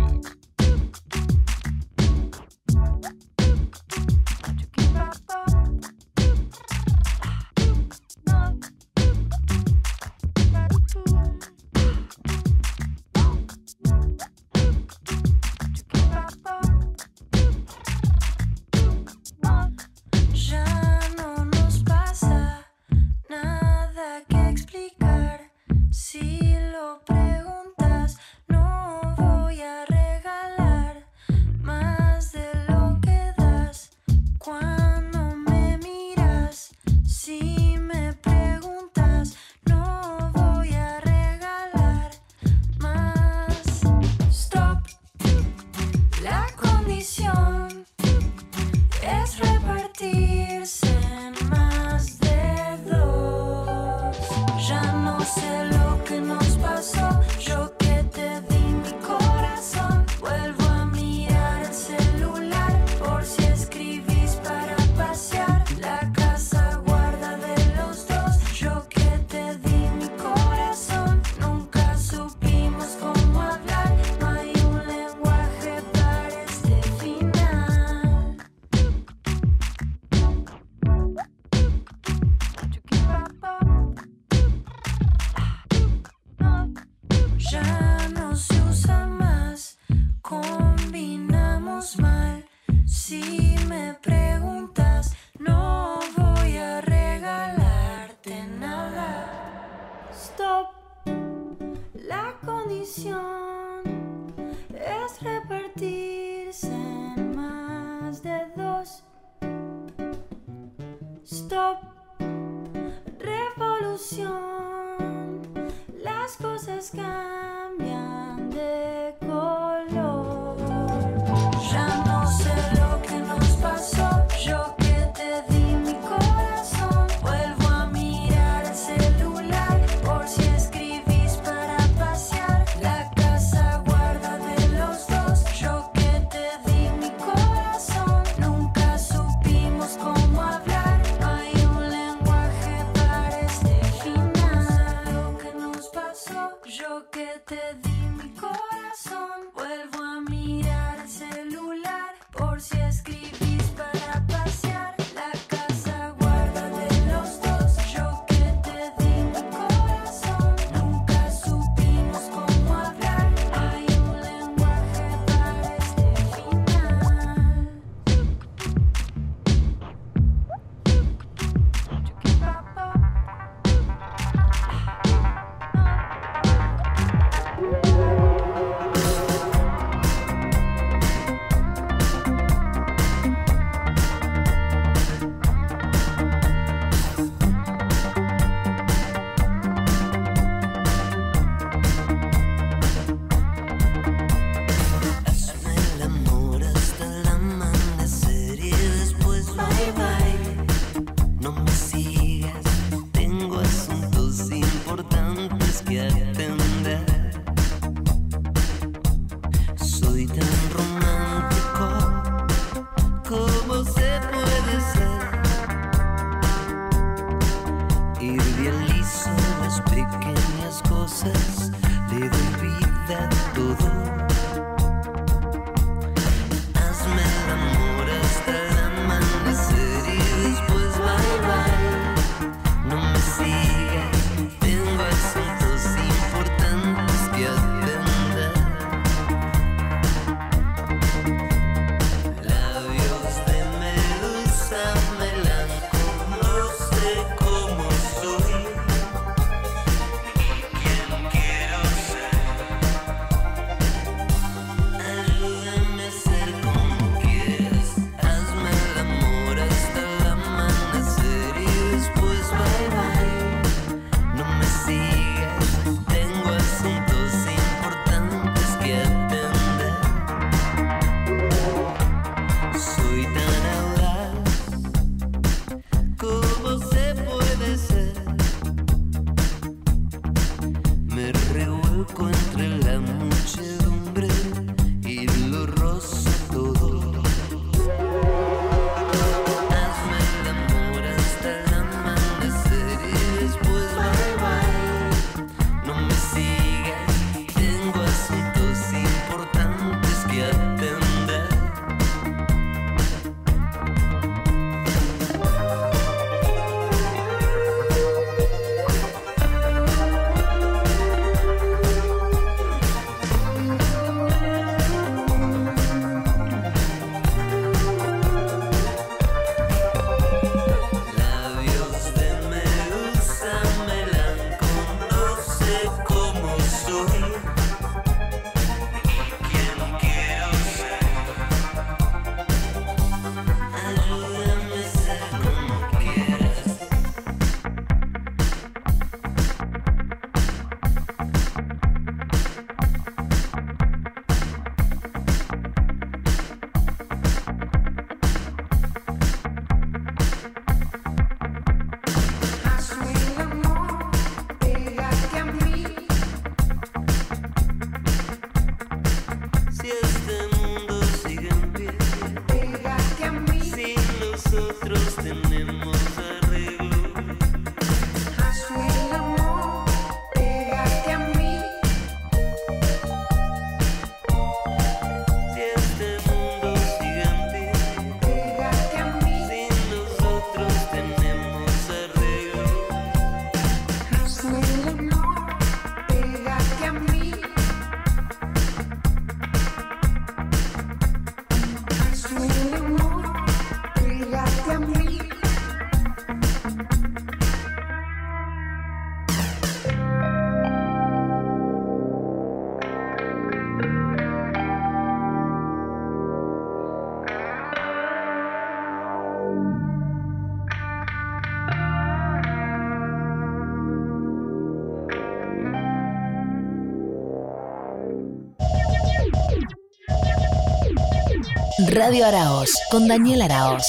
Radio Araos con Daniel Araos.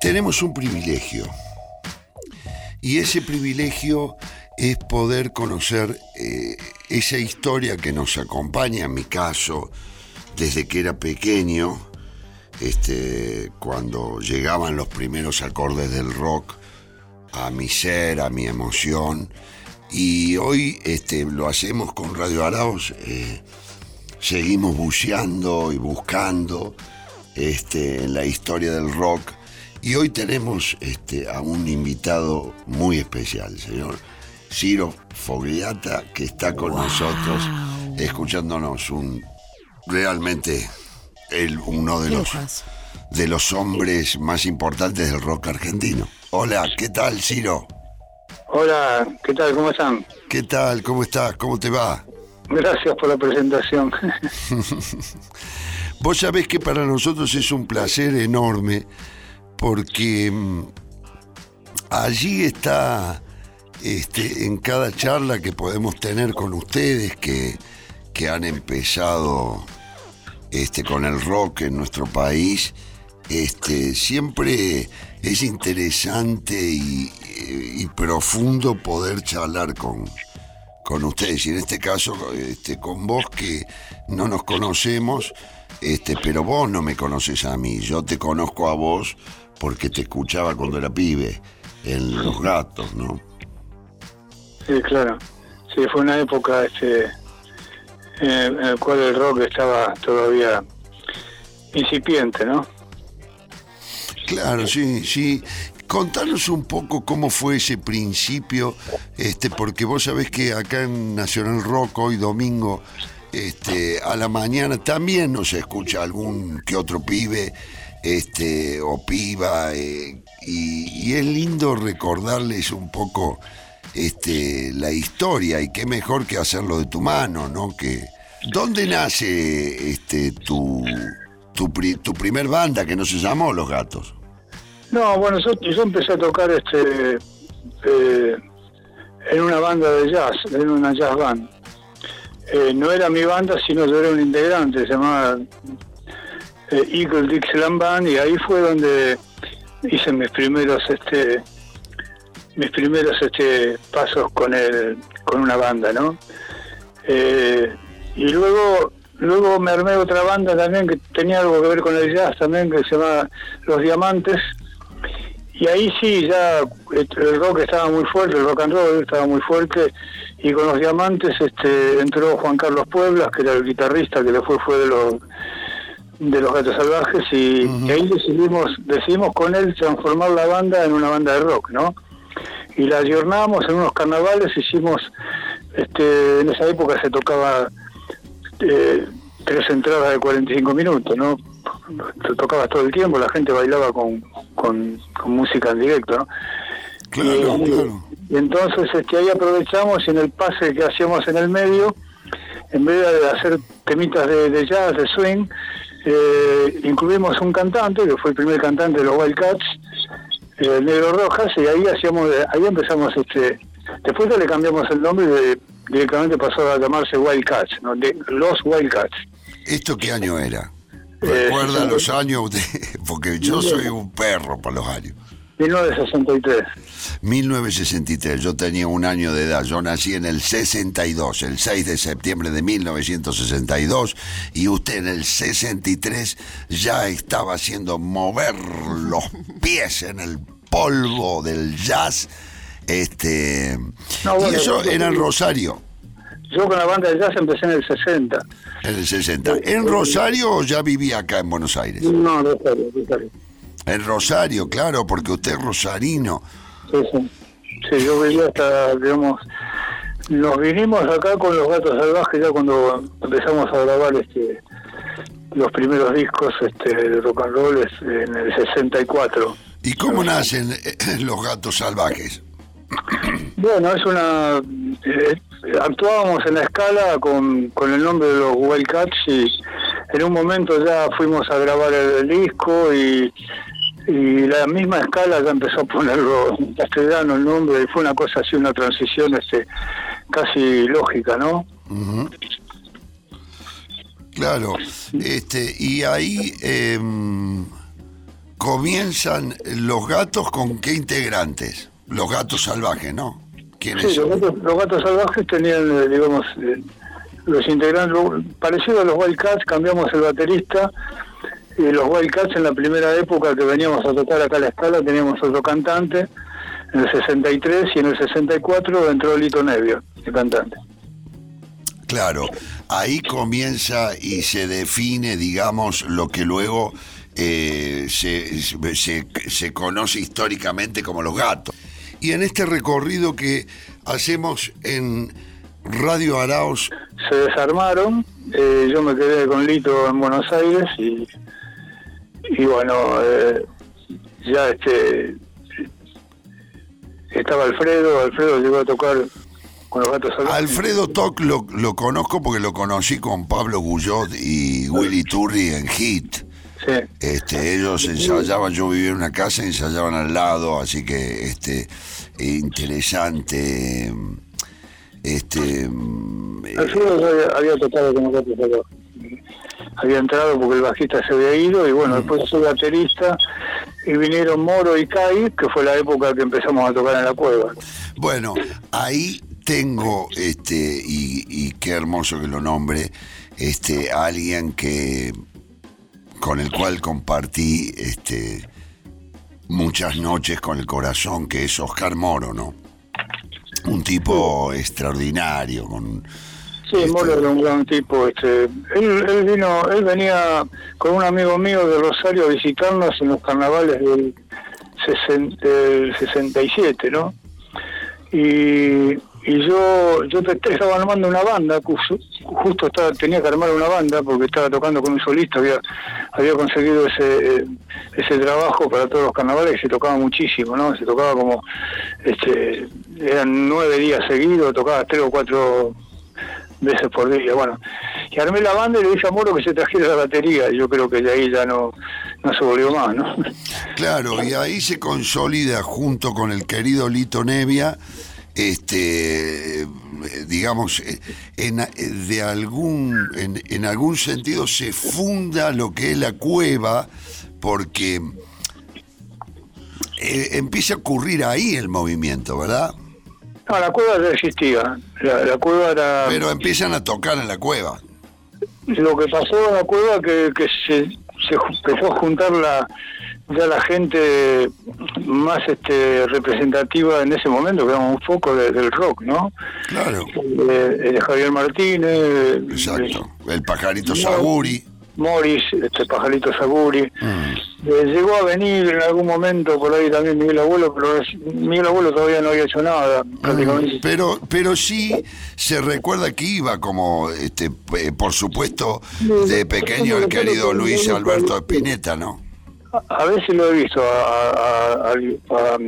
Tenemos un privilegio. Y ese privilegio es poder conocer eh, esa historia que nos acompaña, en mi caso, desde que era pequeño, este, cuando llegaban los primeros acordes del rock a mi ser, a mi emoción. Y hoy este, lo hacemos con Radio Araos. eh, seguimos buceando y buscando este, en la historia del rock. Y hoy tenemos este, a un invitado muy especial, señor Ciro Fogliata, que está con nosotros, escuchándonos un realmente el, uno de los, de los hombres más importantes del rock argentino. Hola, ¿qué tal, Ciro? Hola, ¿qué tal? ¿Cómo están? ¿Qué tal? ¿Cómo estás? ¿Cómo te va? Gracias por la presentación. Vos sabés que para nosotros es un placer enorme porque mm, allí está este, en cada charla que podemos tener con ustedes que, que han empezado este, con el rock en nuestro país, este, siempre es interesante y, y profundo poder charlar con, con ustedes y en este caso este, con vos que no nos conocemos, este, pero vos no me conoces a mí, yo te conozco a vos porque te escuchaba cuando era pibe en Los Gatos, ¿no? sí, claro. Sí, fue una época este, en la cual el rock estaba todavía incipiente, ¿no? Claro, sí, sí. Contanos un poco cómo fue ese principio, este, porque vos sabés que acá en Nacional Rock hoy domingo, este, a la mañana también nos escucha algún que otro pibe, este, o piba, eh, y, es lindo recordarles un poco, este, la historia y qué mejor que hacerlo de tu mano, ¿no? Que ¿dónde nace, este, tu, tu, tu primer banda que no se llamó Los Gatos? No, bueno, yo, empecé a tocar este eh, en una banda de jazz, en una jazz band. Eh, no era mi banda, sino yo era un integrante, se llamaba eh, Eagle Dixieland Band, y ahí fue donde hice mis primeros este mis primeros este pasos con el con una banda, ¿no? Eh, y luego luego me armé otra banda también que tenía algo que ver con el jazz también que se llama Los Diamantes y ahí sí ya el rock estaba muy fuerte, el rock and roll estaba muy fuerte y con los diamantes este entró Juan Carlos Pueblas, que era el guitarrista que después fue de los de los gatos salvajes y, y ahí decidimos decidimos con él transformar la banda en una banda de rock, ¿no? Y la ayornamos en unos carnavales, hicimos este en esa época se tocaba eh, tres entradas de 45 minutos, ¿no? Te tocabas todo el tiempo, la gente bailaba con, con, con música en directo, ¿no? Claro, y, claro. y entonces este, ahí aprovechamos y en el pase que hacíamos en el medio, en vez de hacer temitas de, de jazz, de swing, eh, incluimos un cantante, que fue el primer cantante de los Wildcats, eh, Negro Rojas, y ahí hacíamos, ahí empezamos este, después ya le cambiamos el nombre y de- directamente pasó a llamarse Wildcats, ¿no? de los Wildcats. ¿Esto qué año era? Eh, ¿Recuerda sí. los años? de- porque yo soy un perro para los años. 1963. 1963, yo tenía un año de edad, yo nací en el 62, el 6 de septiembre de 1962, y usted en el 63 ya estaba haciendo mover los pies en el polvo del jazz. Este, No, bueno, y eso bueno, era en. Rosario, Yo con la banda de jazz empecé en el 60. en el 60. ¿En Rosario o ya vivía acá en Buenos Aires? No, Rosario, Rosario. En Rosario, claro, porque usted es rosarino. Sí, sí. Sí, yo vivía hasta, digamos, nos vinimos acá con los gatos salvajes ya cuando empezamos a grabar este los primeros discos este, de rock and roll en el 64. ¿Y cómo nacen eh, los gatos salvajes? Bueno, es una... eh, actuábamos en la escala con, con el nombre de los Wildcats y en un momento ya fuimos a grabar el, disco y, y la misma escala ya empezó a ponerlo en castellano el nombre y fue una cosa así, una transición este casi lógica, ¿no? Ujú. Claro, este, y ahí em, comienzan los gatos con qué integrantes? Los gatos salvajes, ¿no? ¿Quiénes Sí, los gatos, los gatos salvajes tenían, eh, digamos, eh, los integrantes, parecido a los Wildcats, cambiamos el baterista. Y los Wildcats en la primera época que veníamos a tocar acá a la escala teníamos otro cantante, en el 63 y en el 64 entró Lito Nevia, el cantante. Claro, ahí comienza y se define, digamos, lo que luego eh, se, se- se conoce históricamente como los gatos. Y en este recorrido que hacemos en Radio Araos, Se desarmaron, eh, yo me quedé con Lito en Buenos Aires y, y bueno, eh, ya este estaba Alfredo, Alfredo llegó a tocar con los gatos salvajes. Alfredo Toc lo, lo conozco porque lo conocí con Pablo Guyot y Willy Turri en Hit. Sí. Este, ellos ensayaban, yo vivía en una casa, ensayaban al lado, así que este interesante. Este Alfredo ya había, había tocado con gatos salvajes. Había entrado porque el bajista se había ido y bueno, después soy baterista y vinieron Moro y Kai, que fue la época que empezamos a tocar en la cueva. Bueno, ahí tengo, este, y, y qué hermoso que lo nombre, este, alguien que con el cual compartí este muchas noches con el corazón, que es Oscar Moro, ¿no? Un tipo extraordinario, con Sí, Moro era un gran tipo. Este, él, él vino, él venía con un amigo mío de Rosario a visitarnos en los carnavales del, sesen- del 67, ¿no? Y, y yo, yo estaba armando una banda, ju- justo estaba, tenía que armar una banda porque estaba tocando con un solista, había, había conseguido ese, eh, ese trabajo para todos los carnavales y se tocaba muchísimo, ¿no? Se tocaba como, este, eran nueve días seguidos, tocaba tres o cuatro veces por día, bueno. Y armé la banda y le dije a Moro que se trajera la batería, y yo creo que de ahí ya no, no se volvió más, ¿no? Claro, y ahí se consolida junto con el querido Lito Nevia, este, digamos, eh, en, eh, de algún, en, en algún sentido se funda lo que es la cueva, porque eh, empieza a ocurrir ahí el movimiento, ¿verdad? No, la cueva ya existía, la, la cueva era... Pero empiezan a tocar en la cueva. Lo que pasó en la cueva que, que se, empezó a juntar la, ya la gente más este representativa en ese momento, que era un foco de- del rock, ¿no? Claro. Eh, eh, Javier Martínez, Exacto. El pajarito. Saguri. Morris, este pajarito Saguri. Mm. Eh, llegó a venir en algún momento por ahí también Miguel Abuelo, pero Miguel Abuelo todavía no había hecho nada, prácticamente. Pero, pero sí se recuerda que iba como, este, eh, por supuesto, de pequeño el querido Luis Alberto Spinetta, ¿no? A, veces lo he visto a, a, a- a-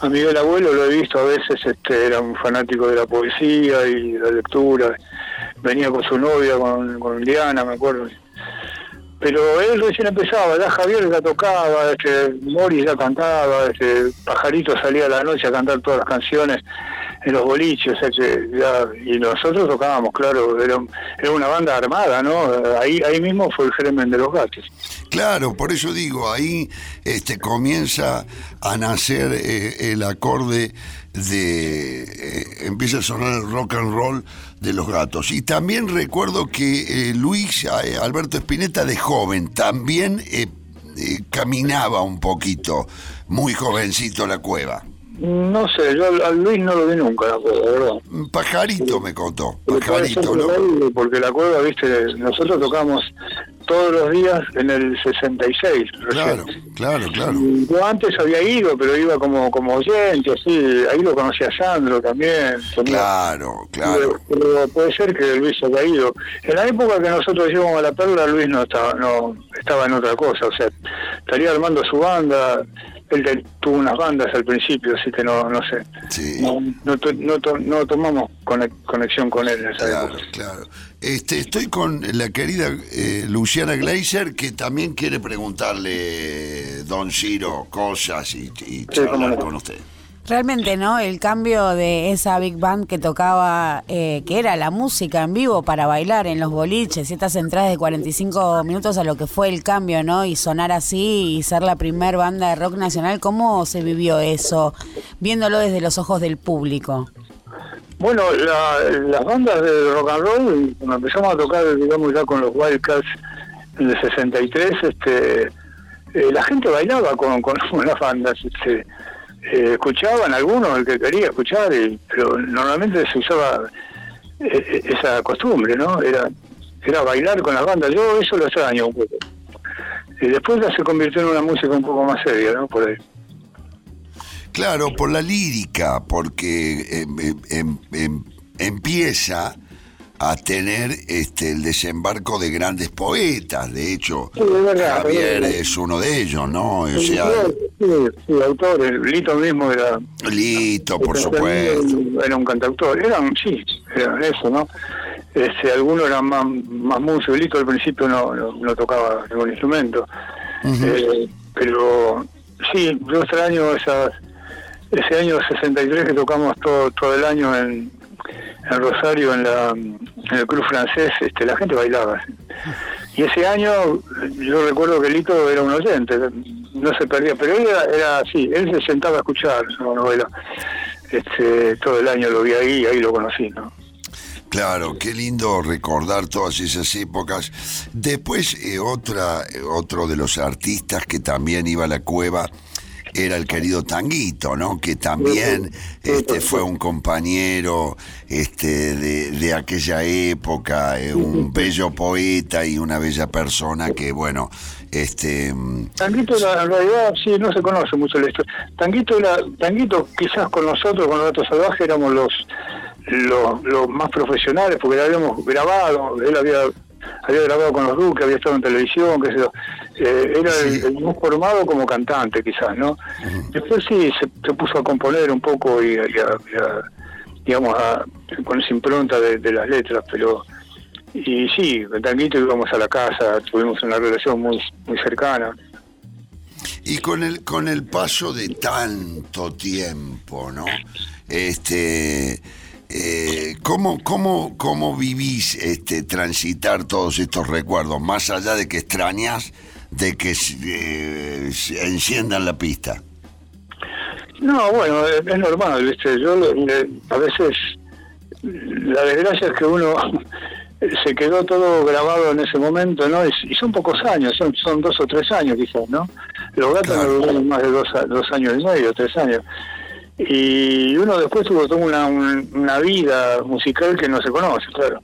a Miguel Abuelo, lo he visto a veces, este era un fanático de la poesía y la lectura. Venía con su novia, con, con Diana, me acuerdo. Pero él recién empezaba, ya Javier ya tocaba, este, Morris ya cantaba, este, Pajarito salía a la noche a cantar todas las canciones en los boliches, ya, y nosotros tocábamos, claro, era una banda armada, ¿no? Ahí, ahí mismo fue el germen de los gatos. Claro, por eso digo, ahí este, comienza a nacer eh, el acorde de... eh, empieza a sonar el rock and roll de los gatos. Y también recuerdo que eh, Luis eh, Alberto Spinetta de joven también eh, caminaba un poquito, muy jovencito la cueva. No sé, yo al Luis no lo vi nunca, la cueva, verdad. Pajarito me contó, pajarito, ¿no? Porque la cueva, viste, nosotros tocamos todos los días en el 66. recién. Claro, claro, claro. Y Yo antes había ido, pero iba como como oyente, así. Ahí lo conocía Sandro también. tenía- Claro, claro. Pero, pero puede ser que Luis haya ido. En la época que nosotros íbamos a La Perla, Luis no estaba, no estaba en otra cosa. O sea, estaría armando su banda. Él tuvo unas bandas al principio, así que no no sé. Sí. No, no, no, no tomamos cone- conexión con él en esa Claro, época. claro. Este, estoy con la querida eh, Luciana Gleiser, que también quiere preguntarle, don Ciro, cosas y, y charlar con usted. Realmente, ¿no? El cambio de esa big band que tocaba, eh, que era la música en vivo para bailar en los boliches, y estas entradas de 45 minutos a lo que fue el cambio, ¿no? Y sonar así y ser la primer banda de rock nacional, ¿cómo se vivió eso? Viéndolo desde los ojos del público. Bueno, la- las bandas de rock and roll, cuando empezamos a tocar, digamos, ya con los Wildcats en el 63, este, eh, la gente bailaba con, con, las bandas. Este, eh, escuchaban algunos, el que quería escuchar, y- pero normalmente se usaba eh, esa costumbre, ¿no? Era, era bailar con las bandas. Yo eso lo extraño un poco. Y después ya se convirtió en una música un poco más seria, ¿no? Por ahí. Claro, por la lírica, porque em, em, em, em, empieza a tener este el desembarco de grandes poetas. De hecho, Sí, es verdad, Javier es uno de ellos, ¿no? O sea, Sí, sí, autor, el Lito mismo era Lito, por supuesto. Era un cantautor, eran, sí, era eso, ¿no? Este, algunos eran más, más músicos, Lito al principio no, no, no tocaba ningún instrumento, Eh, pero sí, yo extraño esas, ese año 63 que tocamos todo, todo el año en, en Rosario, en, la, en el club francés, este, la gente bailaba. Y ese año yo recuerdo que Lito era un oyente, no se perdía, pero él era, así, él se sentaba a escuchar su novela. Este, todo el año lo vi ahí y ahí lo conocí, ¿no? Claro, qué lindo recordar todas esas épocas. Después, eh, otra, eh, otro de los artistas que también iba a la cueva era el querido Tanguito, ¿no? Que también este, fue un compañero este, de, de aquella época, eh, un bello poeta y una bella persona que, bueno, este, Tanguito era- en realidad sí no se conoce mucho la historia. Tanguito era, Tanguito quizás con nosotros, con los gatos salvajes, éramos los, los, los más profesionales porque lo habíamos grabado, él había había grabado con los Duques, había estado en televisión, qué sé yo. Eh, era el, el más formado como cantante quizás, ¿no? Después sí se, se puso a componer un poco y, a- y a- y a- digamos a- con esa impronta de, de las letras, pero y sí, con Tanguito íbamos a la casa, tuvimos una relación muy muy cercana. Y con el, con el paso de tanto tiempo, ¿no? Este, eh, ¿cómo, cómo, ¿Cómo vivís este, transitar todos estos recuerdos? Más allá de que extrañas de que eh, enciendan la pista. No, bueno, es, es normal, ¿viste? Yo le- a veces la desgracia es que uno se quedó todo grabado en ese momento, ¿no? Y, y son pocos años, son, son dos o tres años quizás, ¿no? Los gatos Claro. no duraron más de dos, dos años y medio, tres años. Y uno después tuvo toda una, un- una vida musical que no se conoce, claro.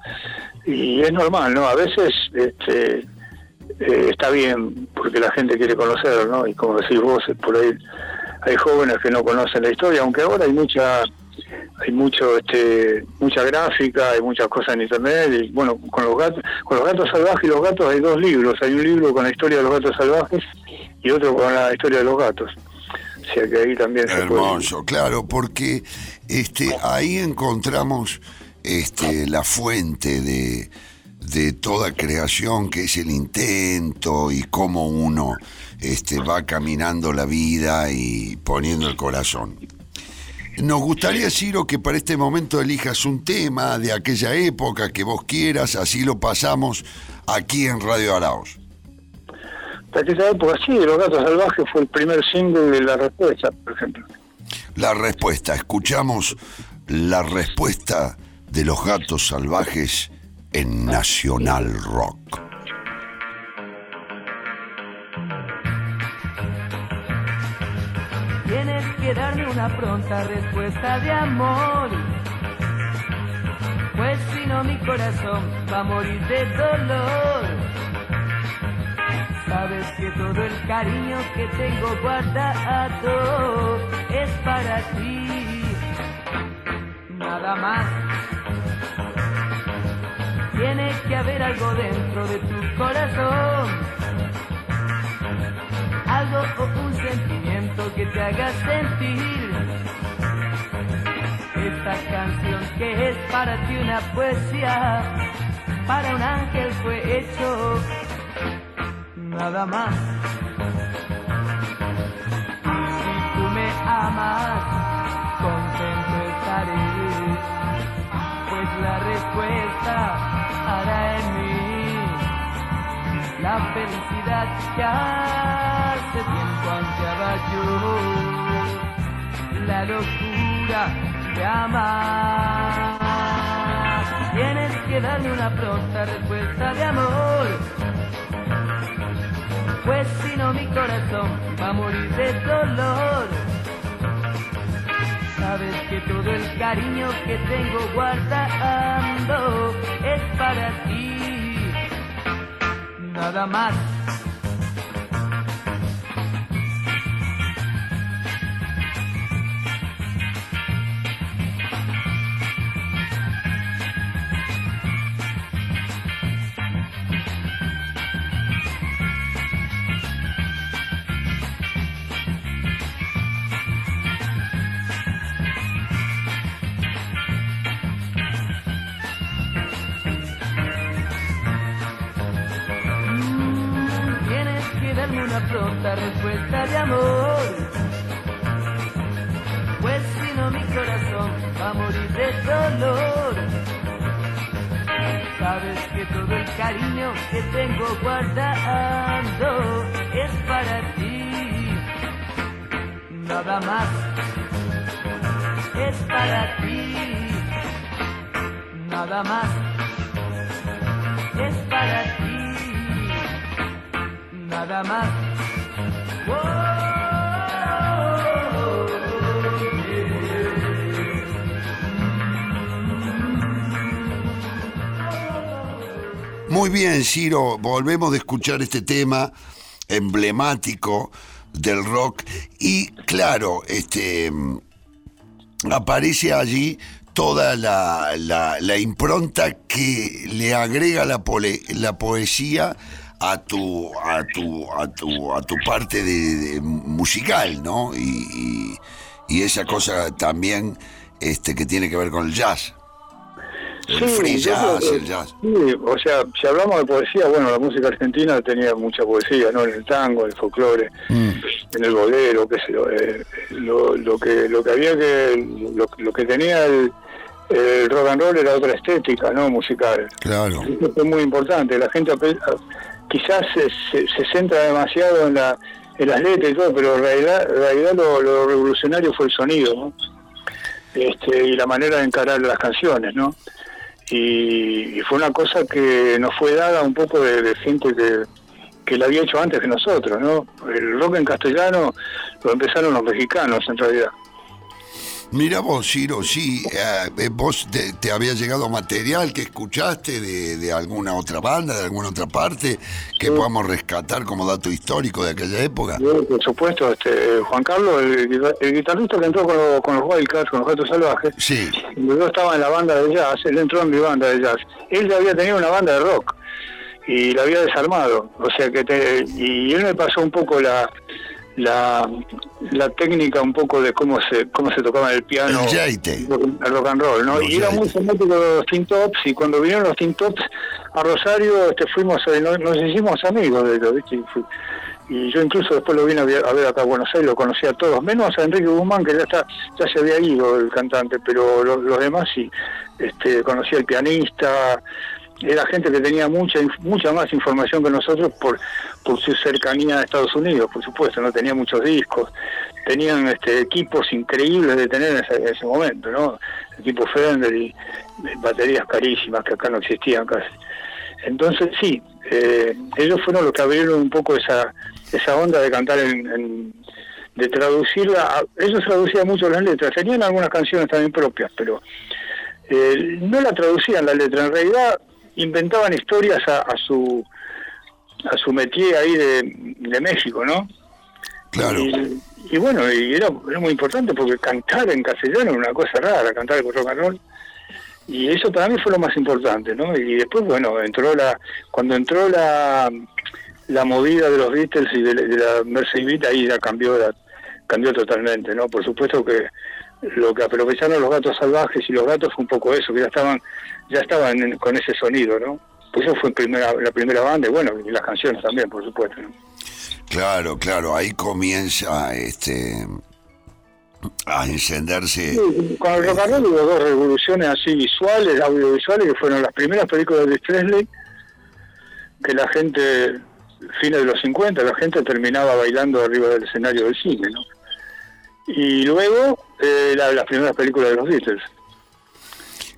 Y es normal, ¿no? A veces este, eh, está bien porque la gente quiere conocerlo, ¿no? Y como decís vos, por ahí hay jóvenes que no conocen la historia, aunque ahora hay mucha hay mucho este mucha gráfica, hay muchas cosas en internet y bueno, con los gatos con los gatos salvajes y los gatos hay dos libros, hay un libro con la historia de los gatos salvajes y otro con la historia de los gatos. Sea que ahí también se puede- Hermoso, claro, porque este, ahí encontramos este, la fuente de, de toda creación, que es el intento y cómo uno este, va caminando la vida y poniendo el corazón. Nos gustaría, Ciro, que para este momento elijas un tema de aquella época que vos quieras, así lo pasamos aquí en Radio Araos. De aquella época sí, Los Gatos Salvajes fue el primer single de La Respuesta, por ejemplo. La respuesta, escuchamos la respuesta de los gatos salvajes en Nacional Rock. Tienes que darme una pronta respuesta de amor. Pues si no mi corazón va a morir de dolor. Sabes que todo el cariño que tengo guardado es para ti. Nada más. Tiene que haber algo dentro de tu corazón algo o un sentimiento que te haga sentir. Esta canción que es para ti una poesía, para un ángel fue hecho, nada más. Si tú me amas, contento estaré, pues la respuesta hará en mí la felicidad que hace tiempo ansiaba yo, la locura de amar. Tienes que darle una pronta respuesta de amor pues si no mi corazón va a morir de dolor. Sabes que todo el cariño que tengo guardando es para ti, nada más. Bien, Ciro, volvemos de escuchar este tema emblemático del rock y claro, este mm, aparece allí toda la, la- la impronta que le agrega la, poesía a tu a tu a tu a tu parte de, musical, ¿no? Y, y- y esa cosa también este que tiene que ver con el jazz. El free creo el jazz. sí, o sea, si hablamos de poesía, bueno, la música argentina tenía mucha poesía, ¿no? En el tango, en el folclore, en el bolero, qué sé yo. eh, lo, lo que lo que había que lo, lo que tenía el, el rock and roll era otra estética, ¿no? Musical. Claro. Eso fue muy importante. La gente quizás se, se- se centra demasiado en, la, en las letras y todo, pero en realidad, en realidad lo, lo revolucionario fue el sonido, ¿no? Este, y la manera de encarar las canciones, ¿no? Y, y fue una cosa que nos fue dada un poco de, de gente que, que la había hecho antes que nosotros, ¿no? El rock en castellano lo empezaron los mexicanos, en realidad. Mira vos, Ciro, sí, eh, vos te, te había llegado material que escuchaste de, de alguna otra banda, de alguna otra parte, que podamos rescatar como dato histórico de aquella época. Yo, por supuesto, este, Juan Carlos, el guitarrista que entró con, los- con los Wildcats, con los Gatos Salvajes, Sí, yo estaba en la banda de jazz, él entró en mi banda de jazz. Él ya había tenido una banda de rock y la había desarmado. O sea que te- y él me pasó un poco la, la la técnica un poco de cómo se cómo se tocaba el piano El rock and roll, ¿no? Los y era muy fanático de los Teen Tops y cuando vinieron los Teen Tops a Rosario este fuimos eh, nos, nos hicimos amigos de ellos, ¿viste? Y, fui- y yo incluso después lo vine a ver, acá a Buenos Aires, lo conocí a todos, menos a Enrique Guzmán que ya está ya se había ido el cantante, pero lo- los demás sí, este conocí al pianista, era gente que tenía mucha mucha más información que nosotros por por su cercanía a Estados Unidos, por supuesto, no tenía muchos discos, tenían este equipos increíbles de tener en ese, en ese momento, ¿no? Equipos Fender y baterías carísimas que acá no existían casi. Entonces sí, eh, ellos fueron los que abrieron un poco esa esa onda de cantar en, en- de traducirla, a- ellos traducían mucho las letras, tenían algunas canciones también propias, pero eh, no la traducían la letra, en realidad inventaban historias a, a su a su métier ahí de, de México, ¿no? claro. Y, y bueno, y era, era muy importante porque cantar en castellano era una cosa rara, cantar con rock and roll. Y eso para mí fue lo más importante, ¿no? Y después, bueno, entró la cuando entró la, la movida de los Beatles y de, la- de la Mercy Beat, ahí ya cambió, la- cambió totalmente, ¿no? Por supuesto que lo que aprovecharon los gatos salvajes y los gatos fue un poco eso, que ya estaban ya estaban en- con ese sonido, ¿no? Pues eso fue primera, la primera banda y bueno, y las canciones también, por supuesto, ¿no? Claro, claro, ahí comienza este a encenderse. Sí, con el rock and roll hubo dos revoluciones así visuales, audiovisuales, que fueron las primeras películas de Presley, que la gente, fines de los 50, la gente terminaba bailando arriba del escenario del cine, ¿no? Y luego eh, la- las primeras películas de los Beatles.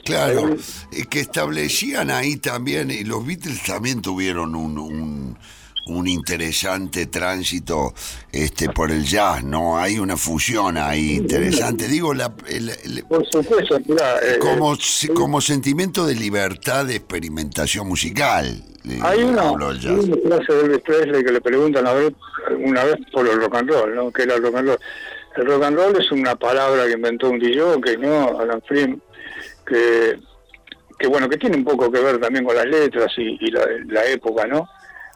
Claro, eh, que establecían ahí también, y los Beatles también tuvieron un, un, un interesante tránsito este por el jazz, ¿no? Hay una fusión ahí interesante. Digo, la, el- el- Por supuesto, mirá, eh, como, eh, como sentimiento de libertad de experimentación musical. eh, Hay una, una frase de Elvis Presley que le preguntan a ver, una vez por el rock and roll, ¿no? ¿Qué era el rock and roll? El rock and roll es una palabra que inventó un DJ, que no, Alan Freed, que, que bueno, que tiene un poco que ver también con las letras y, y la, época, ¿no?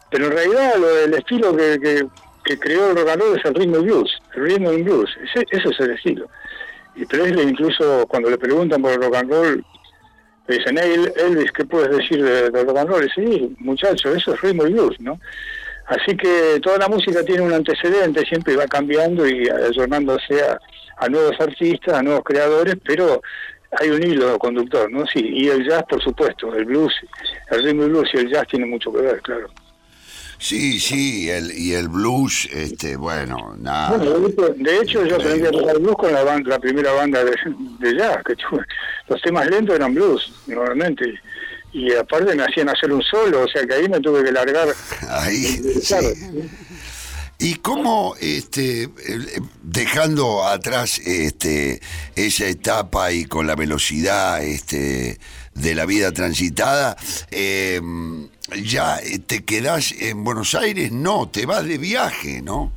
Pero en realidad lo del estilo que, que, creó el rock and roll es el and blues, el rhythm and blues, ese, ese es el estilo. Y Presley incluso cuando le preguntan por el rock and roll, le dicen, hey, El- Elvis, ¿qué puedes decir de, de rock and roll? Y sí, muchacho, eso es rhythm and blues, ¿no? Así que toda la música tiene un antecedente, siempre va cambiando y ayornándose a, a nuevos artistas, a nuevos creadores, pero hay un hilo conductor, ¿no? Sí, y el jazz, por supuesto, el blues, el rhythm and blues y el jazz tienen mucho que ver, claro. Sí, sí, el, y el blues, este, bueno, nada. Bueno, de hecho, yo aprendí a tocar blues con la, ban- la primera banda de, de jazz que tuve. Los temas lentos eran blues, normalmente. Y aparte me hacían hacer un solo, o sea que ahí me tuve que largar. Ahí, Claro. ¿Y cómo, este, eh, dejando atrás este, esa etapa y con la velocidad este, de la vida transitada, eh, ya eh, te quedás en Buenos Aires? No, te vas de viaje, ¿no?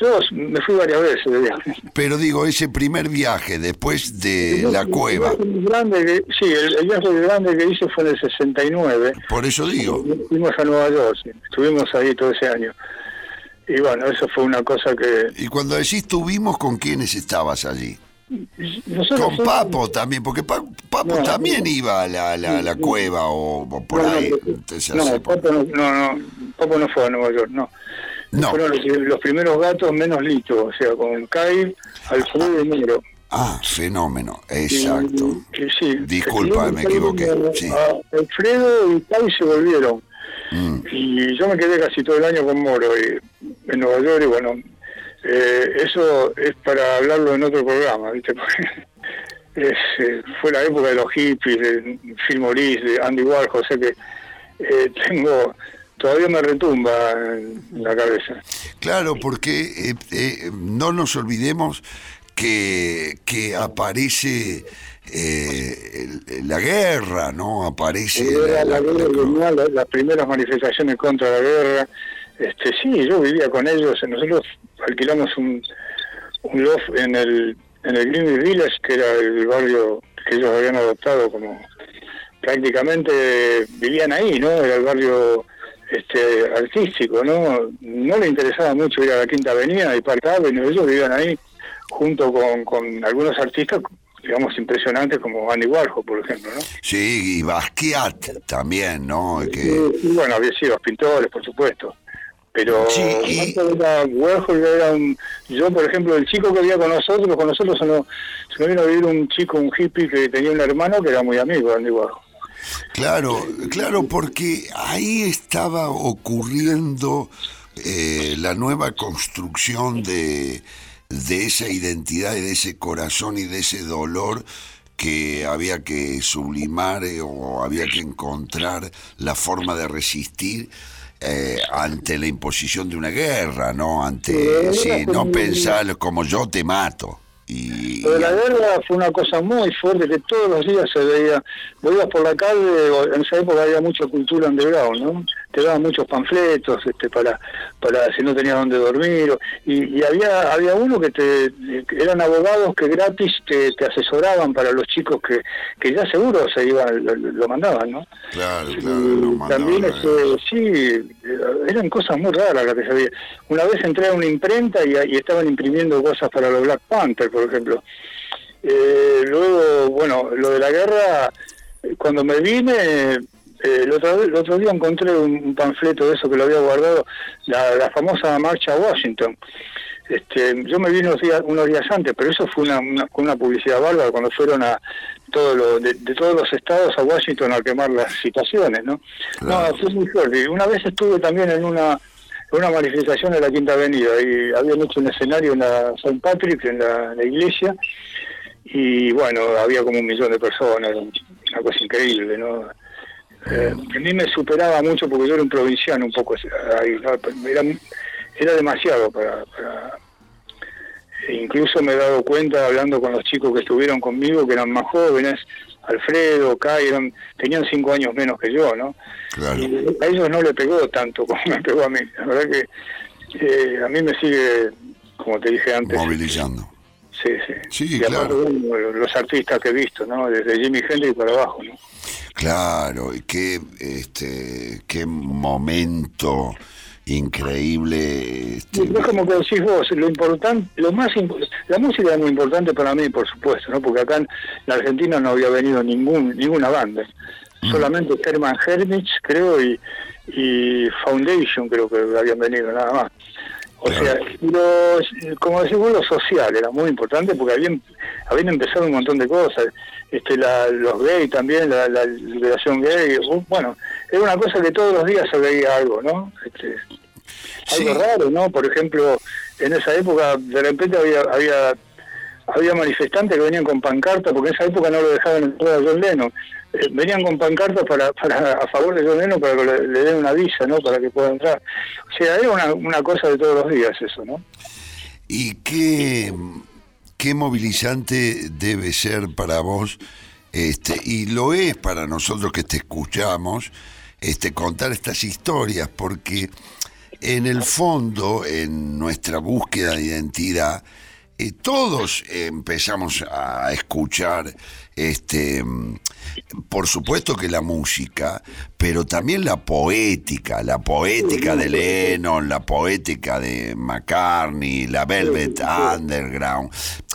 Yo me fui varias veces de viaje. Pero digo, ese primer viaje después de la cueva, El viaje grande que- sí, el, el viaje grande que hice fue en el 69. por eso digo, Fuimos a Nueva York, estuvimos ahí todo ese año. Y bueno, eso fue una cosa que... y cuando decís tuvimos, ¿con quiénes estabas allí? Nosotros Con Papo también, porque Pa- Papo No, también no. iba a la, la, la cueva o, o por no, ahí. Papo no, Papo no fue a Nueva York, no. No. Fueron los, los primeros gatos menos Lito, o sea, con Kai, Alfredo y Negro. Ah, fenómeno, exacto. Que sí, Disculpa, me equivoqué, sí. Alfredo y Kai se volvieron. Mm. Y yo me quedé casi todo el año con Moro y, en Nueva York y bueno, eh, eso es para hablarlo en otro programa, ¿viste? Es, eh, fue la época de los hippies, de Phil Morris, de Andy Warhol, o sea que eh, tengo, todavía me retumba en la cabeza. Claro, porque eh, eh, no nos olvidemos que, que aparece eh, el- la guerra, ¿no? Aparece Era la- guerra la- las primeras manifestaciones contra la guerra. Este, sí, yo vivía con ellos. Nosotros alquilamos un, un loft en el, en el Greenwich Village, que era el barrio que ellos habían adoptado como prácticamente vivían ahí, ¿no? Era el barrio este artístico, ¿no? No le interesaba mucho ir a la Quinta Avenida y Park Avenue, ellos vivían ahí junto con, con algunos artistas, digamos, impresionantes como Andy Warhol, por ejemplo, ¿no? Sí, y Basquiat también, ¿no? Que, Y, y bueno, había sido los pintores, por supuesto. Pero Sí, y- Marco era Warhol era un... Yo, por ejemplo, el chico que vivía con nosotros, con nosotros se nos, se nos vino a vivir un chico, un hippie que tenía un hermano que era muy amigo de Andy Warhol. Claro, claro, porque ahí estaba ocurriendo eh, la nueva construcción de, de esa identidad y de ese corazón y de ese dolor que había que sublimar eh, o había que encontrar la forma de resistir eh, ante la imposición de una guerra, ¿no? Ante, sí, no pensar como yo te mato. Y, Lo de la guerra fue una cosa muy fuerte que todos los días se veía. Ibas por la calle, en esa época había mucha cultura underground, ¿no? Te daban muchos panfletos este, para para si no tenías dónde dormir. o- y, y había había uno que te eran abogados que gratis te, te asesoraban para los chicos que, que ya seguro se iban, lo, lo mandaban, ¿no? Claro, claro, lo Y mandaban también este, sí eh, eran cosas muy raras las que se veía una vez entré a una imprenta y, y estaban imprimiendo cosas para los Black Panther por ejemplo Eh, luego bueno lo de la guerra eh, cuando me vine eh, el, otro, el otro día encontré un, panfleto de eso que lo había guardado la, la famosa marcha a Washington Este, yo me vi unos días, unos días antes, pero eso fue una, una, una publicidad bárbara cuando fueron a todo lo, de, de todos los estados a Washington a quemar las citaciones, ¿no? No, fue muy fuerte. Una vez estuve también en una en una manifestación en la Quinta Avenida y habían hecho un escenario en la St. Patrick, en la, en la iglesia, y bueno, había como un millón de personas, una cosa increíble, ¿no? Eh, a mí me superaba mucho porque yo era un provinciano un poco ahí, ¿no? era, era demasiado para, para- e incluso me he dado cuenta hablando con los chicos que estuvieron conmigo que eran más jóvenes Alfredo, Kai, eran, tenían cinco años menos que yo, ¿no? Claro. Y a ellos no le pegó tanto como me pegó a mí. La verdad que eh, a mí me sigue, como te dije antes, Movilizando. sí, sí. Sí, y aparte, claro. bueno, los artistas que he visto, ¿no? Desde Jimi Hendrix para abajo, ¿no? Claro, y qué, este, qué momento increíble. Este, es como que decís vos, lo importante, lo más imp- la música es muy importante para mí, por supuesto, ¿no? Porque acá en la Argentina no había venido ningún ninguna banda, solamente Herman Hermits, creo, y, y Foundation, creo que habían venido, nada más. O sea, los, como decís vos, lo social era muy importante porque habían, habían empezado un montón de cosas. Este, la, los gays también, la, la liberación gay, bueno, era una cosa que todos los días se veía algo, ¿no? Este, algo raro, ¿no? Por ejemplo, en esa época de repente había había había manifestantes que venían con pancartas, porque en esa época no lo dejaban entrar a John Lennon. Eh, venían con pancartas para, a favor de John para que le, den una visa, ¿no? Para que pueda entrar. O sea, era una, una cosa de todos los días eso, ¿no? ¿Y qué, qué movilizante debe ser para vos, este, y lo es para nosotros que te escuchamos, este, contar estas historias, porque en el fondo, en nuestra búsqueda de identidad, eh, todos empezamos a escuchar, este, por supuesto que la música, pero también la poética, la poética de Lennon, la poética de McCartney, la Velvet Underground.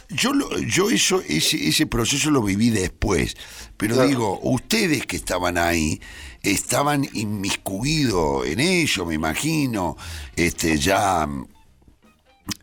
Yo, lo- yo eso, ese, ese proceso lo viví después, pero digo, ustedes que estaban ahí, estaban inmiscuidos en ello, me imagino, este, ya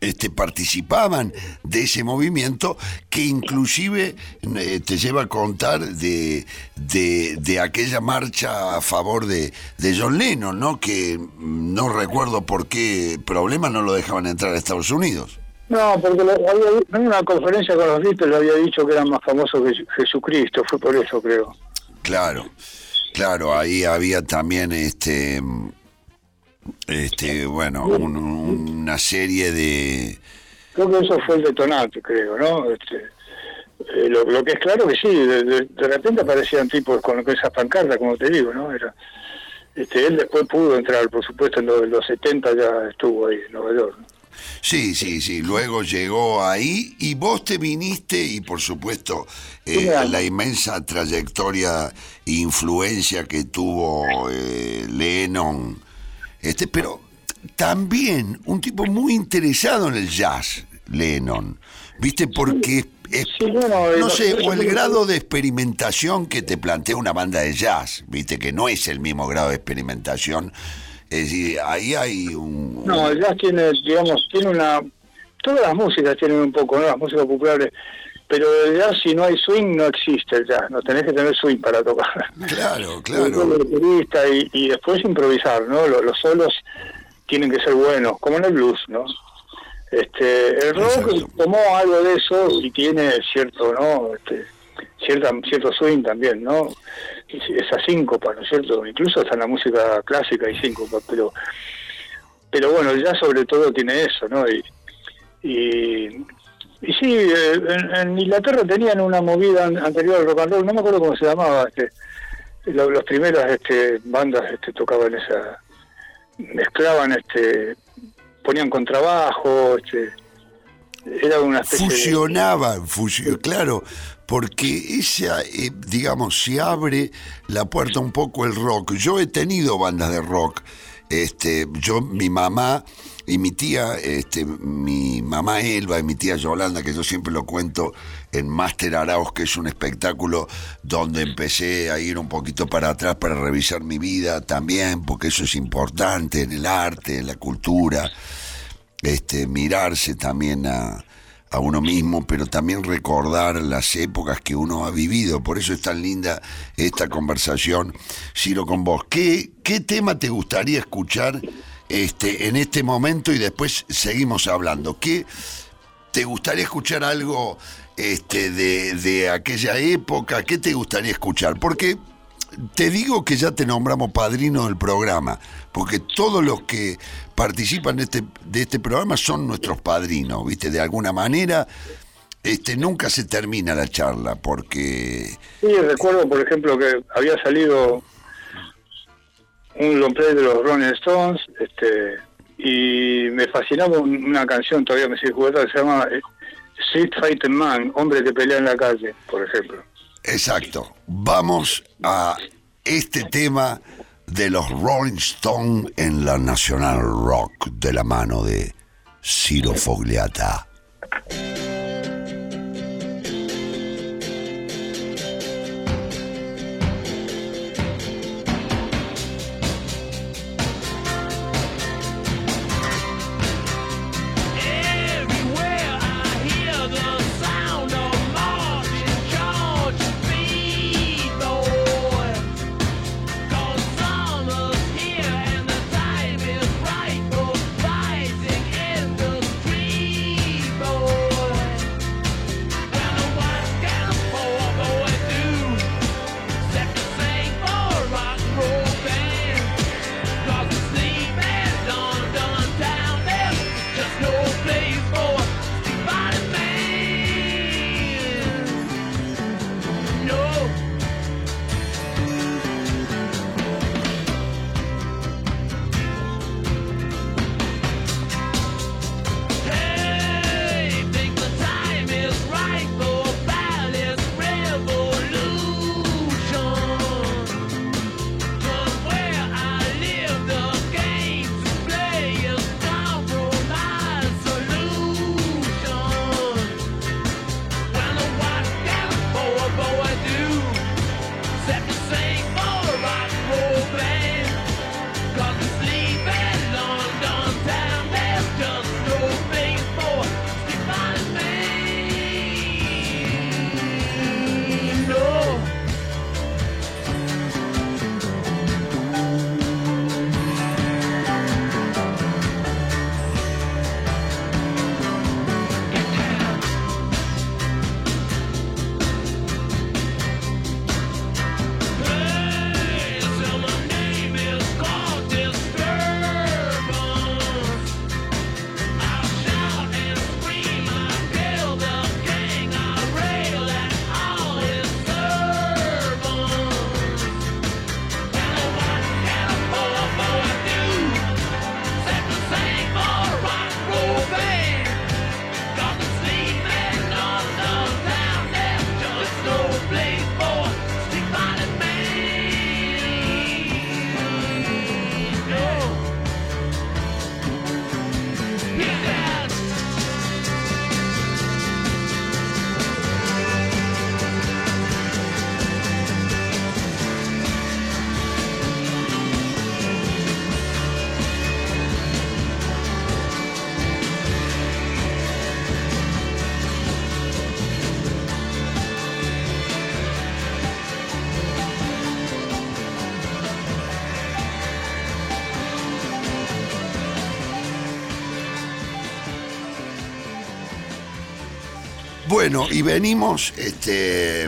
este, participaban de ese movimiento que inclusive eh, te lleva a contar de, de, de aquella marcha a favor de, de John Lennon, ¿no? Que mm, no recuerdo por qué problema no lo dejaban entrar a Estados Unidos. No, porque lo- había, en una conferencia con los Beatles le había dicho que eran más famosos que Jesucristo, fue por eso creo. Claro, claro, ahí había también este este bueno un- una serie de Creo que eso fue el detonante, creo, ¿no? Este, eh, lo, lo que es claro que sí, de, de- de repente aparecían tipos con, con esas pancartas, como te digo, ¿no? Era, este, él después pudo entrar, por supuesto, en lo- en los 70 ya estuvo ahí en Nueva York. ¿no? Sí, sí, sí. Luego llegó ahí y vos te viniste y por supuesto eh, la inmensa trayectoria e influencia que tuvo eh, Lennon. Este, pero también un tipo muy interesado en el jazz, Lennon. ¿Viste? Porque es, Sí, bueno, eh, no sé, o el grado de experimentación que te plantea una banda de jazz, ¿viste? Que no es el mismo grado de experimentación. Es decir, ahí hay un... No, el jazz tiene, digamos, tiene una... Todas las músicas tienen un poco, ¿no? Las músicas populares. Pero el jazz, si no hay swing, no existe el jazz. No tenés que tener swing para tocar. Claro, El claro. y, y después improvisar, ¿no? Los, los solos tienen que ser buenos, como en el blues, ¿no? Este, el rock Exacto. tomó algo de eso y tiene cierto, ¿no? Este, cierta, cierto swing también, ¿no? Esa síncopa, ¿no es cierto? Incluso hasta en la música clásica hay síncopa, pero pero bueno, ya sobre todo tiene eso, ¿no? Y, y, y sí, eh, en, Inglaterra tenían una movida an- anterior al rock and roll, no me acuerdo cómo se llamaba, este, lo- las primeras este, bandas este, tocaban esa, mezclaban, este, ponían contrabajo, este, era una especie de- fusionaban, fusio- claro, porque esa, eh, digamos, se abre la puerta un poco el rock. Yo he tenido bandas de rock. Este, yo, mi mamá y mi tía, este, mi mamá Elba y mi tía Yolanda, que yo siempre lo cuento en Máster Arauz, que es un espectáculo donde empecé a ir un poquito para atrás para revisar mi vida también, porque eso es importante en el arte, en la cultura. este, mirarse también a, a uno mismo, pero también recordar las épocas que uno ha vivido. Por eso es tan linda esta conversación, Ciro, con vos. ¿Qué, qué tema te gustaría escuchar este, en este momento y después seguimos hablando? ¿Qué te gustaría escuchar algo este, de, de aquella época? ¿Qué te gustaría escuchar? Porque te digo que ya te nombramos padrino del programa, porque todos los que participan de este, de este programa son nuestros padrinos, ¿viste? De alguna manera, este, nunca se termina la charla, porque Sí, recuerdo, por ejemplo, que había salido un long play de los Rolling Stones, este, y me fascinaba un- una canción, todavía me sigue jugando, que se llama eh, Street Fighting Man, hombre que pelea en la calle, por ejemplo. Exacto. Vamos a este tema de los Rolling Stones en la National Rock de la mano de Ciro Fogliata. Bueno, y venimos este,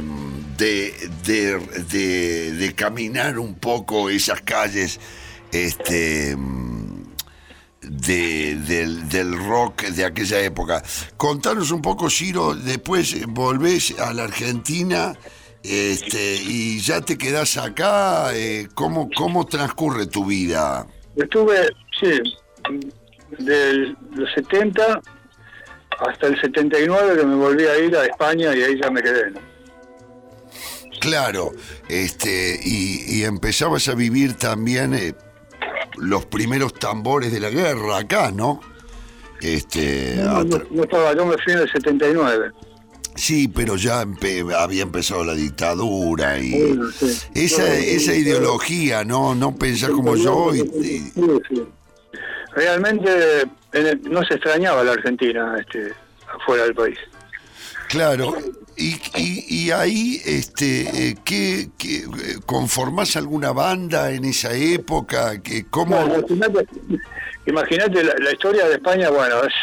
de, de, de- caminar un poco esas calles este, de- del, del rock de aquella época. Contanos un poco, Ciro, después volvés a la Argentina este, y ya te quedás acá. eh, ¿cómo, ¿Cómo transcurre tu vida? Estuve, sí, de los 70 hasta el 79 que me volví a ir a España y ahí ya me quedé. ¿no? Claro, este, y, y empezabas a vivir también eh, los primeros tambores de la guerra acá, ¿no? Este, No, no, no estaba, yo me fui en el 79. sí, pero ya empe- había empezado la dictadura y sí. esa, esa ideología, ¿no? No pensás como yo y, y- Sí, sí. Realmente no se extrañaba la Argentina este, afuera del país. Claro. Y, y, y ahí, este, eh, ¿qué, qué, conformás alguna banda en esa época? que ¿Cómo? No, imagínate la, la historia de España, bueno, es,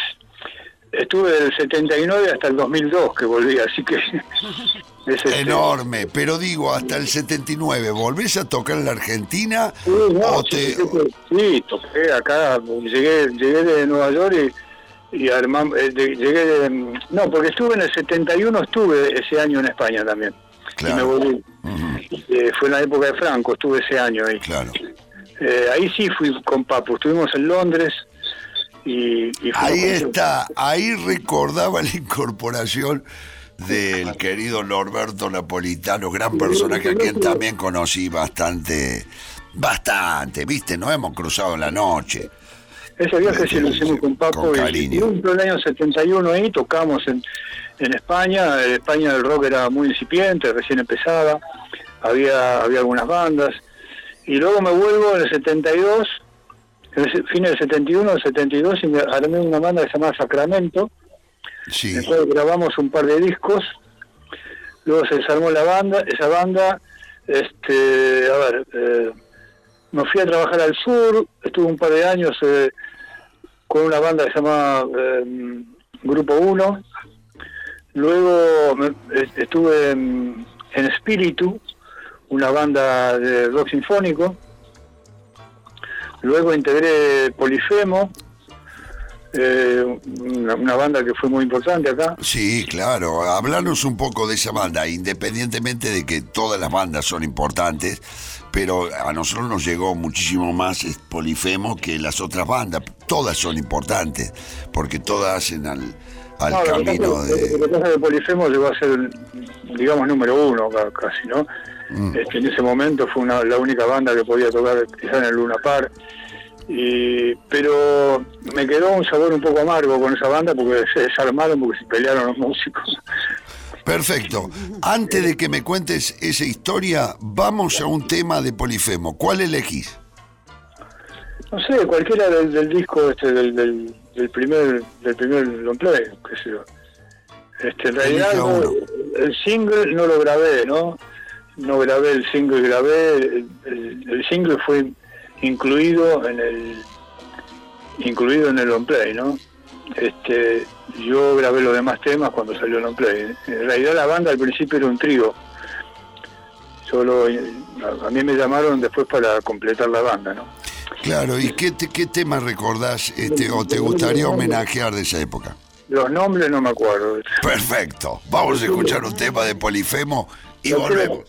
estuve del 79 hasta el 2002 que volví, así que es este, Enorme, pero digo, hasta el 79, ¿volvés a tocar en la Argentina? Sí, no, o sí, te- sí, sí, sí, toqué acá, llegué, llegué de Nueva York y, y armam- eh, de- llegué de... No, porque estuve en el 71, estuve ese año en España también. Y me Claro. volví. Eh, fue en la época de Franco, estuve ese año ahí. Claro. Eh, ahí sí fui con Papu, estuvimos en Londres y... y fuimos Ahí está, ahí recordaba la incorporación del querido Norberto Napolitano, gran personaje a quien también conocí bastante, bastante, viste, nos hemos cruzado la noche. Ese viaje sí lo hicimos con Papo Con y- y un el año 71 ahí, tocamos en, en España, en España el rock era muy incipiente, recién empezaba, había, había algunas bandas, y luego me vuelvo en el 72, en el se- fin del 71, el 72, y me armé una banda que se llama Sacramento, Sí, después grabamos un par de discos, luego se desarmó la banda, esa banda, este, a ver, eh, me fui a trabajar al sur, estuve un par de años eh, con una banda que se llama eh, Grupo 1, luego me- est- estuve en, en Espíritu, una banda de rock sinfónico, luego integré Polifemo, eh, una, una banda que fue muy importante acá. sí, claro. Hablanos un poco de esa banda, independientemente de que todas las bandas son importantes, pero a nosotros nos llegó muchísimo más es Polifemo que las otras bandas. Todas son importantes, porque todas hacen al, al No, camino de... Pasa es que Polifemo llegó a ser, digamos, número uno ca- casi, ¿no? Mm. Este, en ese momento fue una- la única banda que podía tocar quizá en el Luna Park. Y, pero me quedó un sabor un poco amargo con esa banda porque se desarmaron porque se pelearon los músicos. Perfecto. Antes de que me cuentes esa historia, vamos a un tema de Polifemo. ¿Cuál elegís? No sé, cualquiera del, del disco este del, del, del primer del primer long play, qué sé yo. Este, en realidad no- el single no lo grabé, ¿no? No grabé el single, grabé el, el- el single fue incluido en el incluido en el long play, ¿no? Este, yo grabé los demás temas cuando salió el long play. En realidad la banda al principio era un trío. Solo a, a mí me llamaron después para completar la banda, ¿no? Claro, ¿y qué, te- qué tema recordás este, o te gustaría homenajear de esa época? Los nombres no me acuerdo. Perfecto. Vamos a escuchar un tema de Polifemo y volvemos.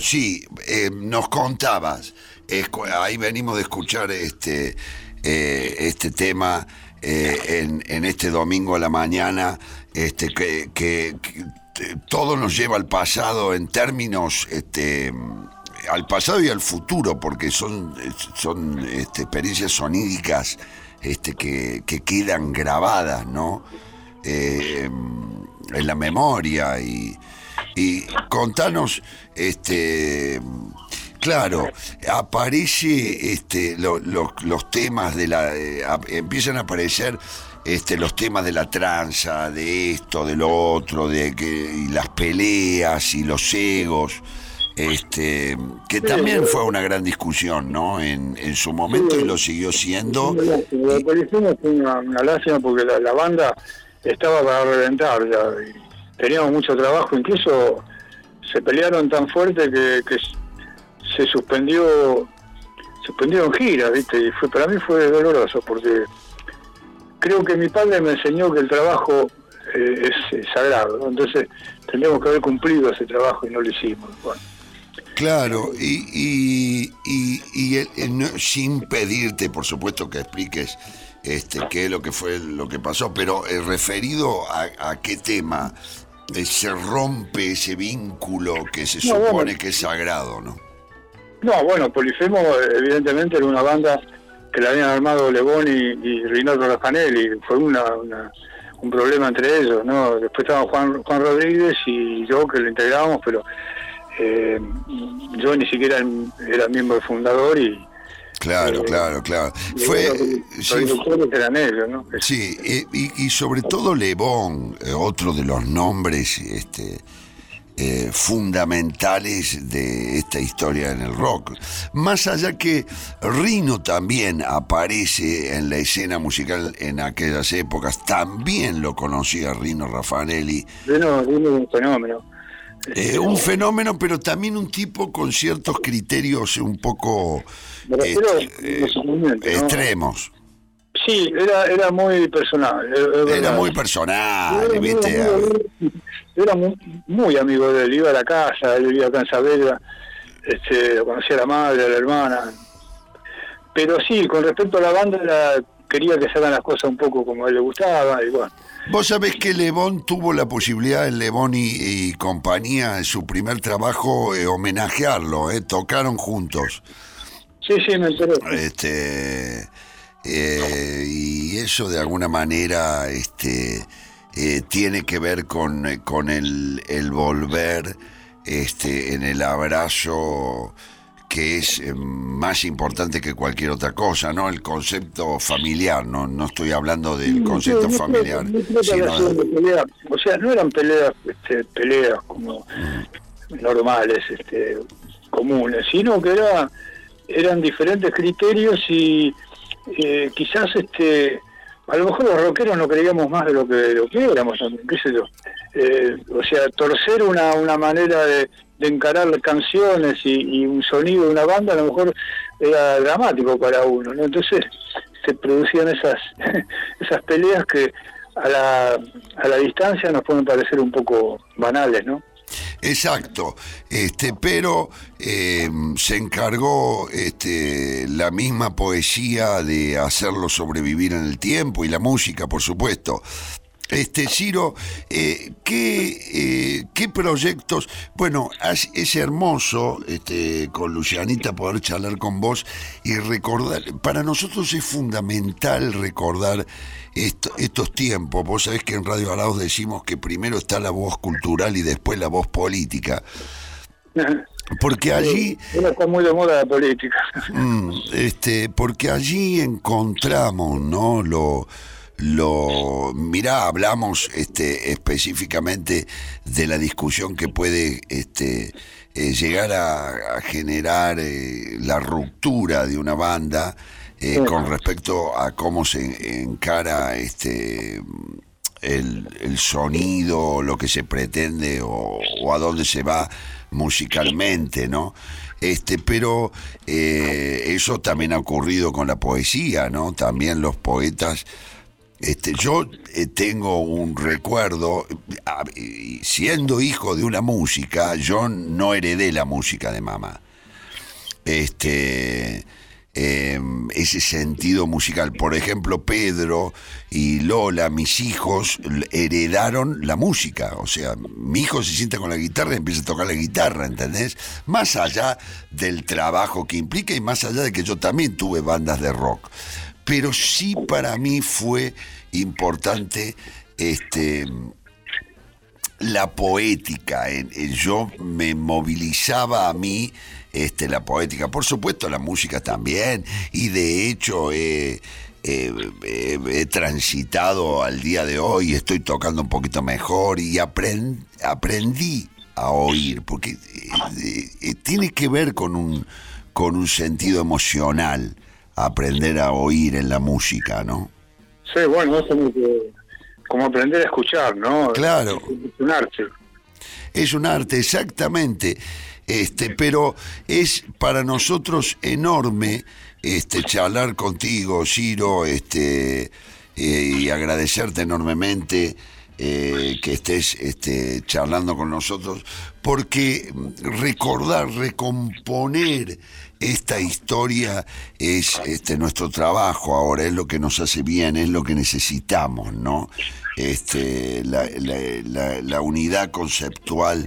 Sí, eh, nos contabas, ahí venimos de escuchar este, eh, este tema eh, en, este domingo a la mañana, este, que, todo nos lleva al pasado en términos, este, al pasado y al futuro, porque son, son este, experiencias sonídicas este, que, que quedan grabadas, ¿no? En la memoria y contanos, este, claro, aparece este, lo- lo- los temas de la, eh, empiezan a aparecer este, los temas de la tranza, de esto, de lo otro, de que y las peleas y los egos, este, que también fue una gran discusión, ¿no? En, en su momento y lo siguió siendo. Fue una, una lástima porque la, la banda estaba para reventar ya. y teníamos mucho trabajo, incluso se pelearon tan fuerte que, se suspendió suspendieron giras, ¿viste? Y fue, para mí fue doloroso porque creo que mi padre me enseñó que el trabajo eh, es, sagrado, entonces tendríamos que haber cumplido ese trabajo y no lo hicimos. Claro, y, y, y- y no- sin pedirte, por supuesto, que expliques este, qué es lo que fue lo que pasó, pero eh, referido a, qué tema se rompe ese vínculo que se No, supone bueno. que es sagrado, ¿no? No, bueno, Polifemo evidentemente era una banda que la habían armado Lebón y, y Rinaldo fue una, una- un problema entre ellos, ¿no? Después estaba Juan, Juan Rodríguez y yo que lo integrábamos, pero eh, yo ni siquiera era miembro fundador y Claro, Eh, claro, claro. y Fue, los sí, eran ellos, ¿no? Sí, eh, y, y sobre todo Lebón, eh, otro de los nombres este, eh, fundamentales de esta historia en el rock. Más allá que Rino también aparece en la escena musical en aquellas épocas, también lo conocía Rino Raffanelli. Vino, vino un fenómeno. Eh, un fenómeno, pero también un tipo con ciertos criterios un poco Me refiero este, sentimientos, ¿no? extremos. Sí, era, era muy personal. Era muy personal, Era muy ¿viste? Era muy, muy amigo de él, iba a la casa, él vivía acá en Saavedra, este, lo conocía a la madre, a la hermana. Pero sí, con respecto a la banda, quería que se hagan las cosas un poco como a él le gustaba, y bueno. Vos sabés que Lebón tuvo la posibilidad en Lebón y, y compañía, en su primer trabajo, eh, homenajearlo, eh, tocaron juntos. Sí, sí, me enteré. Este, eh, y eso de alguna manera este, eh, tiene que ver con, con el, el volver este, en el abrazo que es eh, más importante que cualquier otra cosa, ¿no? El concepto familiar, no, no estoy hablando del concepto Sí, familiar, no sino de-. O sea, no eran peleas, este, peleas como normales, este, comunes, sino que era, eran diferentes criterios y eh, quizás este a lo mejor los rockeros no creíamos más de lo que, de lo que éramos, qué sé yo. Eh, o sea, torcer una, una manera de, de encarar canciones y, un sonido de una banda a lo mejor era dramático para uno, ¿no? Entonces se producían esas esas peleas que a la, a la distancia nos pueden parecer un poco banales, ¿no? Exacto, este, pero eh, se encargó este, la misma poesía de hacerlo sobrevivir en el tiempo y la música, por supuesto. Este, Ciro, eh, ¿qué, eh, ¿qué proyectos? Bueno, es, hermoso este, con Lucianita poder charlar con vos y recordar, para nosotros es fundamental recordar esto- estos tiempos. Vos sabés que en Radio Arauz decimos que primero está la voz cultural y después la voz política. Porque allí, está muy de moda la política. mm, este, porque allí encontramos, ¿no? Lo, lo, mirá, hablamos, este, específicamente de la discusión que puede, este, eh, llegar a, a generar eh, la ruptura de una banda eh, con respecto a cómo se encara, este, el, el sonido, lo que se pretende o, o a dónde se va musicalmente, ¿no? Este, pero eso también ha ocurrido con la poesía, ¿no? También los poetas Este, yo eh, tengo un recuerdo, siendo hijo de una música, yo no heredé la música de mamá. Este, eh, ese sentido musical. Por ejemplo, Pedro y Lola, mis hijos, heredaron la música. O sea, mi hijo se sienta con la guitarra y empieza a tocar la guitarra, ¿entendés? Más allá del trabajo que implica y más allá de que yo también tuve bandas de rock. Pero sí para mí fue importante este la poética, yo me movilizaba a mí este, la poética, por supuesto la música también, y de hecho he, he- he- he transitado al día de hoy, estoy tocando un poquito mejor y apren- aprendí a oír, porque eh, eh, eh, tiene que ver con un, con un sentido emocional, aprender a oír en la música, ¿no? Sí, bueno, es que- como aprender a escuchar, ¿no? Claro. Es un arte. Es un arte, exactamente. Este, pero es para nosotros enorme este charlar contigo, Ciro, este, eh, y agradecerte enormemente eh, que estés este, charlando con nosotros, porque recordar, recomponer esta historia es este, nuestro trabajo ahora, es lo que nos hace bien, es lo que necesitamos, ¿no? Este, la, la- la- la unidad conceptual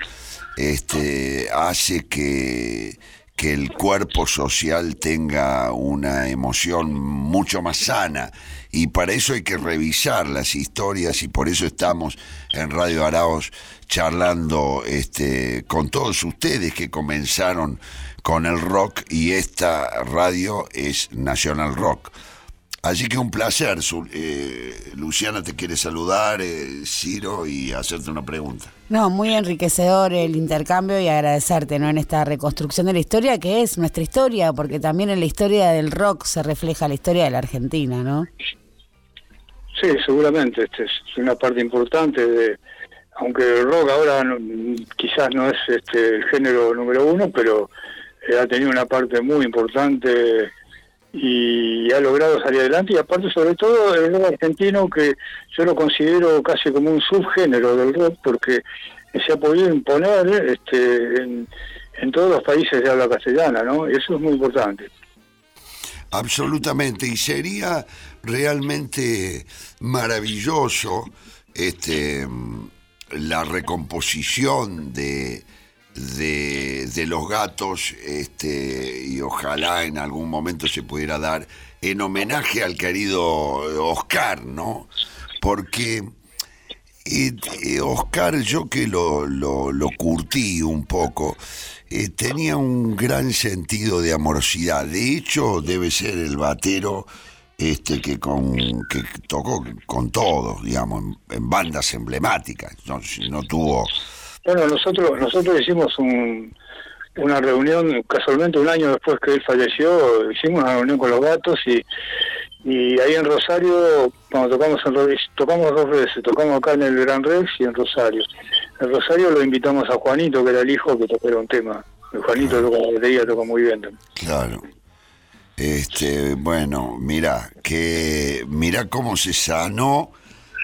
este, hace que, que el cuerpo social tenga una emoción mucho más sana y para eso hay que revisar las historias y por eso estamos en Radio Araos charlando este, con todos ustedes que comenzaron con el rock y esta radio es Nacional Rock. Así que un placer, Su- eh, Luciana te quiere saludar, eh, Ciro, y hacerte una pregunta. No, muy enriquecedor el intercambio y agradecerte, ¿no? En esta reconstrucción de la historia que es nuestra historia, porque también en la historia del rock se refleja la historia de la Argentina, ¿no? Sí, seguramente, este es una parte importante de, aunque el rock ahora no- quizás no es este el género número uno, pero eh, ha tenido una parte muy importante y ha logrado salir adelante y aparte sobre todo el rock argentino que yo lo considero casi como un subgénero del rock porque se ha podido imponer este en, todos los países de habla castellana, ¿no? Eso es muy importante. Absolutamente, y sería realmente maravilloso este, la recomposición de, de, de los gatos este, y ojalá en algún momento se pudiera dar en homenaje al querido Oscar, ¿no? Porque eh, eh, Oscar, yo que lo, lo, curtí un poco, eh, tenía un gran sentido de amorosidad. De hecho, debe ser el batero este que con que tocó con todos, digamos, en, en bandas emblemáticas. No, no tuvo. Bueno, nosotros nosotros hicimos un, una reunión, casualmente un año después que él falleció, hicimos una reunión con los gatos y, y ahí en Rosario, cuando tocamos en tocamos dos veces, tocamos acá en el Gran Rex y en Rosario. En Rosario lo invitamos a Juanito, que era el hijo que tocó un tema. El Juanito toca la batería, toca muy bien. también. Claro. Este, bueno, mira, que mira cómo se sanó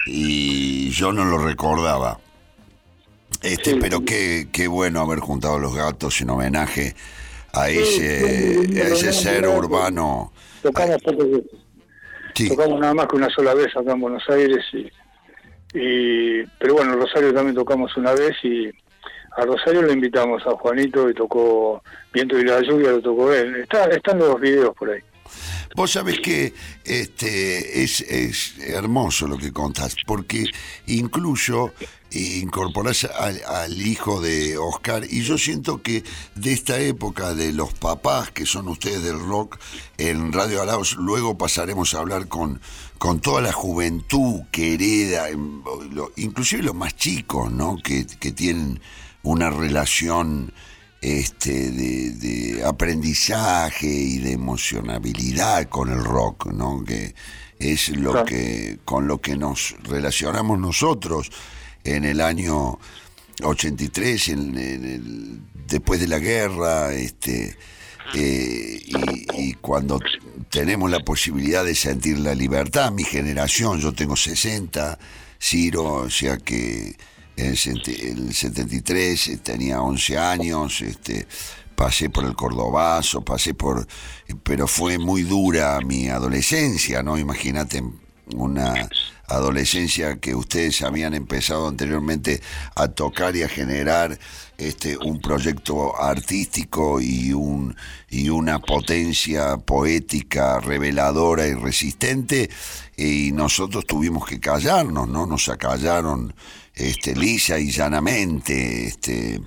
y yo no lo recordaba. Este, Sí, pero qué, qué bueno haber juntado los gatos en homenaje a ese, sí, a ese ser urbano. Tocamos pocas veces. Sí, Tocamos nada más que una sola vez acá en Buenos Aires y, y pero bueno, en Rosario también tocamos una vez y a Rosario lo invitamos a Juanito y tocó Viento y la lluvia, lo tocó él. Está, están los videos por ahí. Vos sabés que este, es, es hermoso lo que contás, porque incluso eh, incorporás al, hijo de Oscar, y yo siento que de esta época de los papás que son ustedes del rock en Radio Arauz, luego pasaremos a hablar con, con toda la juventud que hereda, inclusive los más chicos, ¿no? que, que tienen una relación este, de, de aprendizaje y de emocionabilidad con el rock, ¿no? Que es lo Claro. que con lo que nos relacionamos nosotros en el año 83, en, en el- después de la guerra, este, eh, y, y cuando tenemos la posibilidad de sentir la libertad. Mi generación, yo tengo 60, Ciro, o sea que el, el 73 eh, tenía 11 años, este, pasé por el Cordobazo, pasé por... Pero fue muy dura mi adolescencia, ¿no? Imagínate una adolescencia que ustedes habían empezado anteriormente a tocar y a generar este un proyecto artístico y un y una potencia poética reveladora y resistente y nosotros tuvimos que callarnos no nos acallaron este lisa y llanamente este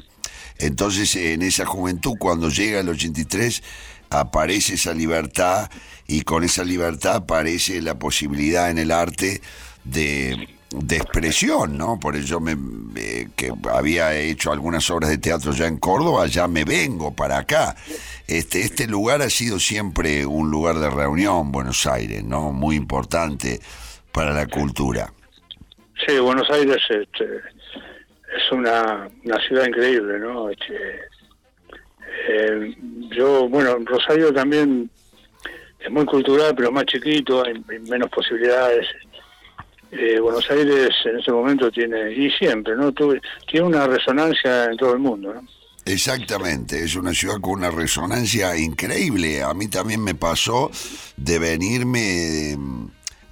entonces en esa juventud cuando llega el 83 aparece esa libertad y con esa libertad aparece la posibilidad en el arte de, de expresión, ¿no? Por eso me, eh, que había hecho algunas obras de teatro ya en Córdoba, ya me vengo para acá. Este, este lugar ha sido siempre un lugar de reunión, Buenos Aires, ¿no? Muy importante para la cultura. Sí, Buenos Aires este, es una, una ciudad increíble, ¿no? Este, eh, yo, bueno, Rosario también es muy cultural, pero más chiquito, hay, menos posibilidades. Eh, Buenos Aires en ese momento tiene, y siempre, ¿no? Tuve- tiene una resonancia en todo el mundo, ¿no? Exactamente, es una ciudad con una resonancia increíble. A mí también me pasó de venirme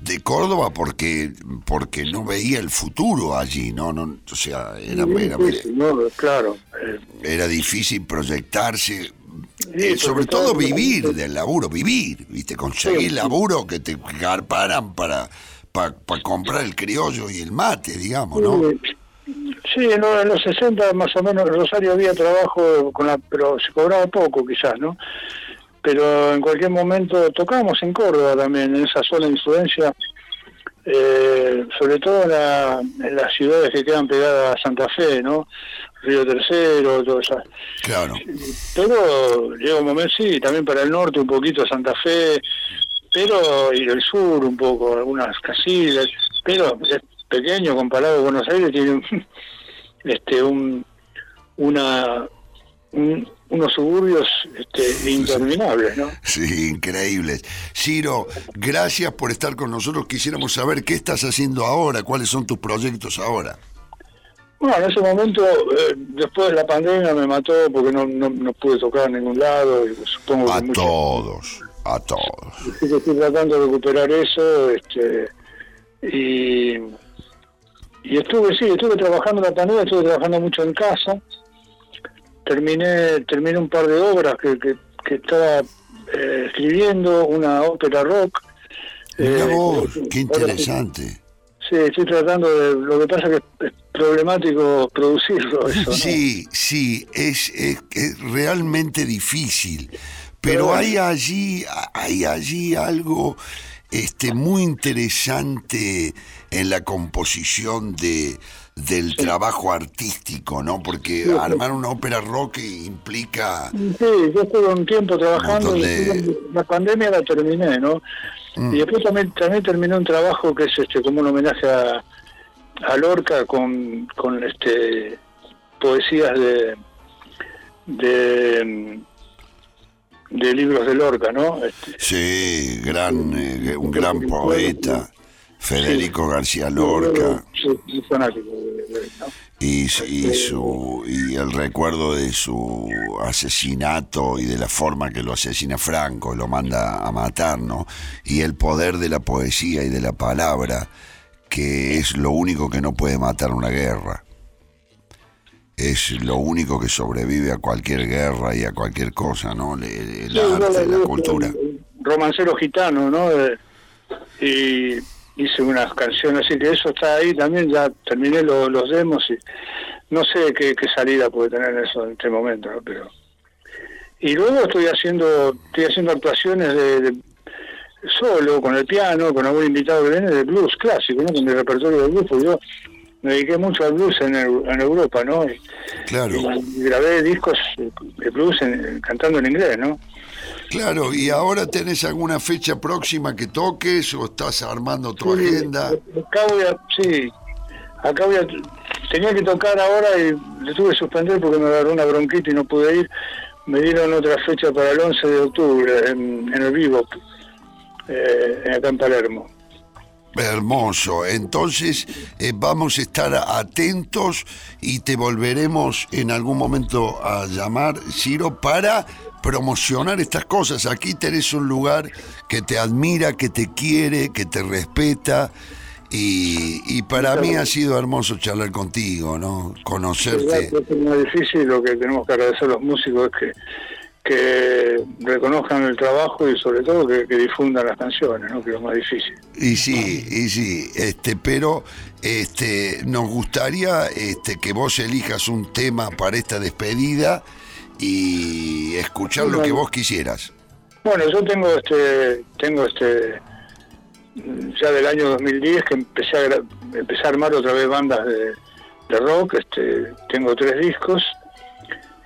de, Córdoba porque porque no veía el futuro allí, no, no, o sea, era, era, Sí, no, claro. eh, era difícil proyectarse, Sí, eh, sobre todo vivir del laburo, vivir, viste, conseguir Sí. laburo que te garparan para para comprar el criollo y el mate, digamos, ¿no? Sí, en, lo- en los 60 más o menos en Rosario había trabajo, con la, pero se cobraba poco quizás, ¿no? Pero en cualquier momento tocábamos en Córdoba también, en esa zona de influencia, eh, sobre todo en, la- en las ciudades que quedan pegadas a Santa Fe, ¿no? Río Tercero, todo eso. Claro. Pero llega un momento, sí, también para el norte un poquito Santa Fe, pero y el sur un poco, algunas casillas, pero es pequeño comparado con Buenos Aires, tiene un, este un una un- unos suburbios este, interminables, ¿no? Sí, increíbles. Ciro, gracias por estar con nosotros. Quisiéramos saber qué estás haciendo ahora, cuáles son tus proyectos ahora. Bueno, en ese momento, eh, después de la pandemia me mató porque no, no, no pude tocar en ningún lado, y supongo A que todos, a todos. Así que estoy tratando de recuperar eso, este, y, y estuve, sí, estuve trabajando en la pandemia, estuve trabajando mucho en casa, terminé, terminé un par de obras que, que, que estaba eh, escribiendo, una ópera rock. Mira Eh, vos, qué interesante. Sí, estoy tratando de, lo que pasa que es problemático producirlo eso, ¿no? Sí, sí, es, es, es realmente difícil, pero Pero hay allí, hay allí algo este, muy interesante en la composición de, del trabajo artístico, ¿no? Porque Sí, armar una ópera rock implica... Sí, yo estuve un tiempo trabajando, Un de- la pandemia la terminé, ¿no? Mm. Y después también, también terminé un trabajo que es este como un homenaje a, a Lorca con, con este poesías de, de de libros de Lorca, ¿no? Este, Sí, gran, eh, un gran poeta, Federico García Lorca. Fanático de- de- ¿no? y, y su y el recuerdo de su asesinato y de la forma que lo asesina Franco y lo manda a matar, ¿no? Y el poder de la poesía y de la palabra, que es lo único que no puede matar una guerra. Es lo único que sobrevive a cualquier guerra y a cualquier cosa, ¿no? El, Sí, arte, la cultura. romancero gitano, ¿no? De- y hice unas canciones, así que eso está ahí también, ya terminé lo- los demos y no sé qué, qué salida puede tener eso en este momento, ¿no? Pero y luego estoy haciendo estoy haciendo actuaciones de, de- solo con el piano, con algún invitado que viene de blues clásico, ¿no? Con mi repertorio de blues, porque yo me dediqué mucho al blues en Europa, ¿no? Y, Claro. y grabé discos de blues en- cantando en inglés, ¿no? Claro, ¿y ahora tenés alguna fecha próxima que toques o estás armando tu Sí, agenda? Acá voy a, sí, acá voy a, tenía que tocar ahora y le tuve que suspender porque me agarró una bronquita y no pude ir. Me dieron otra fecha para el 11 de octubre en, en el vivo, eh, acá en Palermo. Hermoso. Entonces eh, vamos a estar atentos y te volveremos en algún momento a llamar, Ciro, para promocionar estas cosas. Aquí tenés un lugar que te admira, que te quiere, que te respeta. Y, y para mí ha sido hermoso charlar contigo, ¿no? Conocerte. Es más difícil, lo que tenemos que agradecer a los músicos es que, que reconozcan el trabajo y sobre todo que, que difundan las canciones, ¿no? que es lo más difícil. Y sí, y sí, este, pero este, nos gustaría este, que vos elijas un tema para esta despedida y escuchar lo que vos quisieras. Bueno, yo tengo este, tengo este, ya del año 2010 que empecé a, empecé a armar otra vez bandas de, de rock, este, tengo tres discos,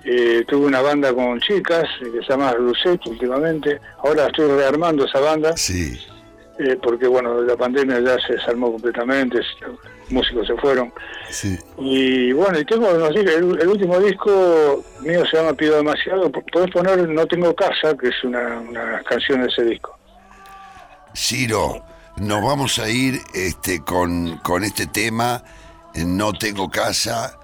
eh, tuve una banda con chicas eh, que se llama Lucet últimamente, ahora estoy rearmando esa banda, Sí. eh, porque bueno, la pandemia ya se desarmó completamente, músicos se fueron, Sí. y bueno, y tengo unos discos, el, el último disco mío se llama Pido Demasiado, podés poner No Tengo Casa, que es una, una canción de ese disco. Ciro, nos vamos a ir este, con, con este tema, No tengo casa,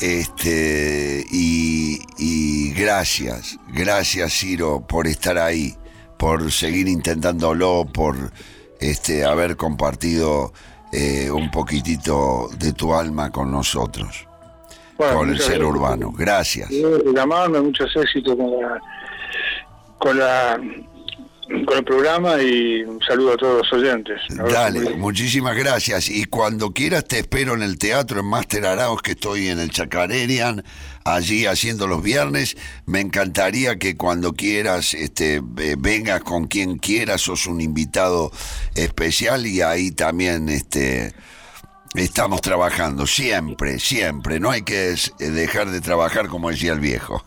este, y, y gracias, gracias Ciro por estar ahí, por seguir intentándolo, por este, haber compartido eh, un poquitito de tu alma con nosotros, Bueno, con el ser gracias. urbano. Gracias. Gracias por llamarme, muchos éxitos con la, con la con el programa y un saludo a todos los oyentes. Dale, muchísimas gracias. Y cuando quieras te espero en el teatro en Master Arauz, que estoy en el Chacarerian, allí haciendo los viernes. Me encantaría que cuando quieras este, vengas con quien quieras, sos un invitado especial y ahí también este, estamos trabajando, siempre, siempre. No hay que eh, dejar de trabajar como decía el viejo.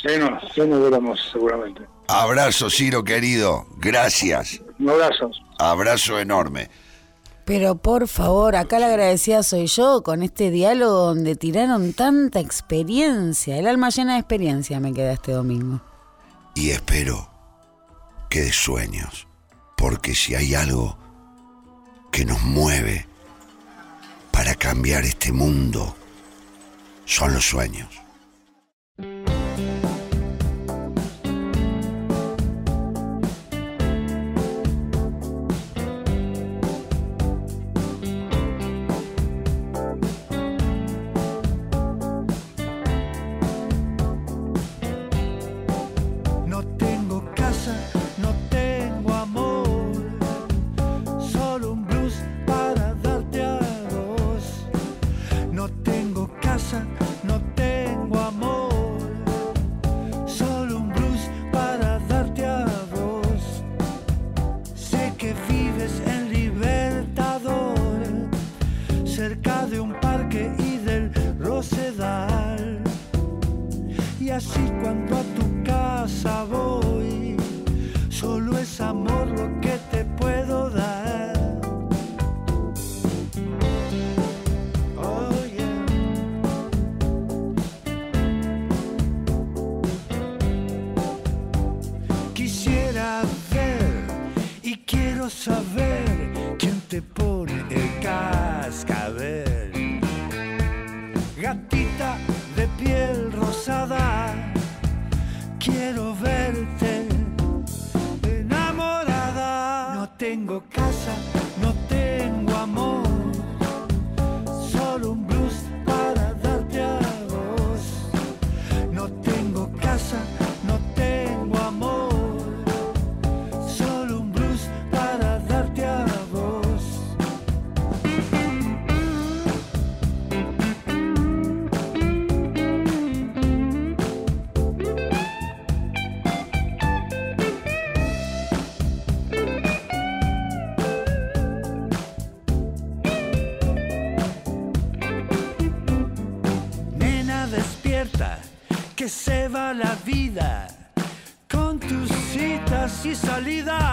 Sí, no, sí nos veremos seguramente. Abrazo, Ciro querido. Gracias. Un abrazo. Abrazo enorme. Pero por favor, acá la agradecida soy yo con este diálogo donde tiraron tanta experiencia. El alma llena de experiencia me queda este domingo. y espero que de sueños, porque si hay algo que nos mueve para cambiar este mundo, son los sueños. La vida con tus citas y salidas.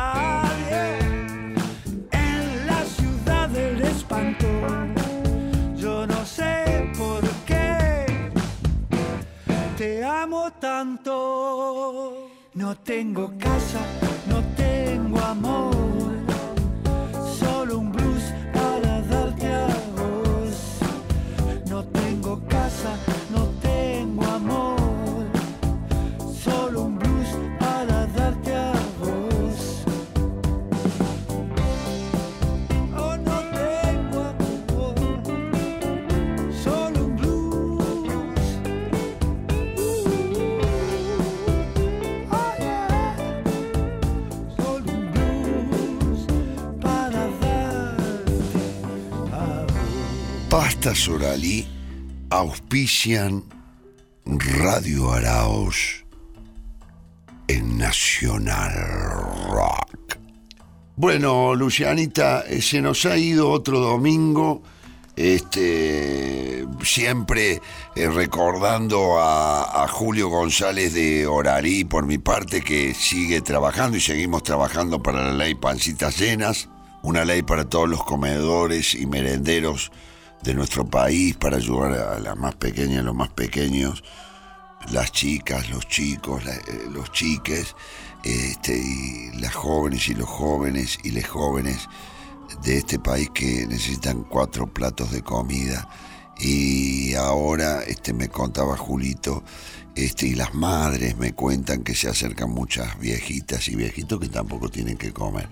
Pastas Oralí auspician Radio Araos en Nacional Rock. Bueno, Lucianita, eh, se nos ha ido otro domingo, este, siempre eh, recordando a, a Julio González de Oralí, por mi parte, que sigue trabajando y seguimos trabajando para la ley Pancitas Llenas, una ley para todos los comedores y merenderos de nuestro país, para ayudar a las más pequeñas, a los más pequeños, las chicas, los chicos, la- eh, los chiques, este, y las jóvenes y los jóvenes y les jóvenes de este país que necesitan cuatro platos de comida. Y ahora este, me contaba Julito, este, y las madres me cuentan que se acercan muchas viejitas y viejitos que tampoco tienen que comer.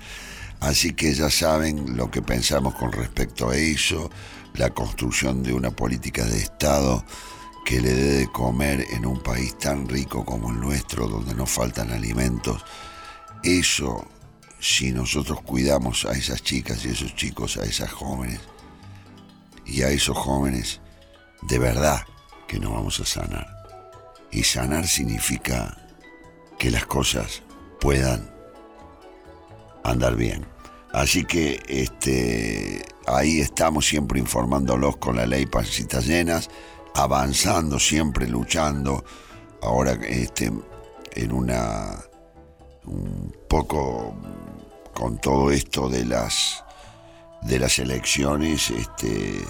Así que ya saben lo que pensamos con respecto a eso, la construcción de una política de Estado que le dé de comer en un país tan rico como el nuestro, donde no faltan alimentos. Eso, si nosotros cuidamos a esas chicas y esos chicos, a esas jóvenes, y a esos jóvenes, de verdad que nos vamos a sanar. Y sanar significa que las cosas puedan andar bien. Así que este, ahí estamos siempre informándolos con la ley Pancitas Llenas, avanzando, siempre luchando. Ahora este, en una un poco con todo esto de las de las elecciones, este,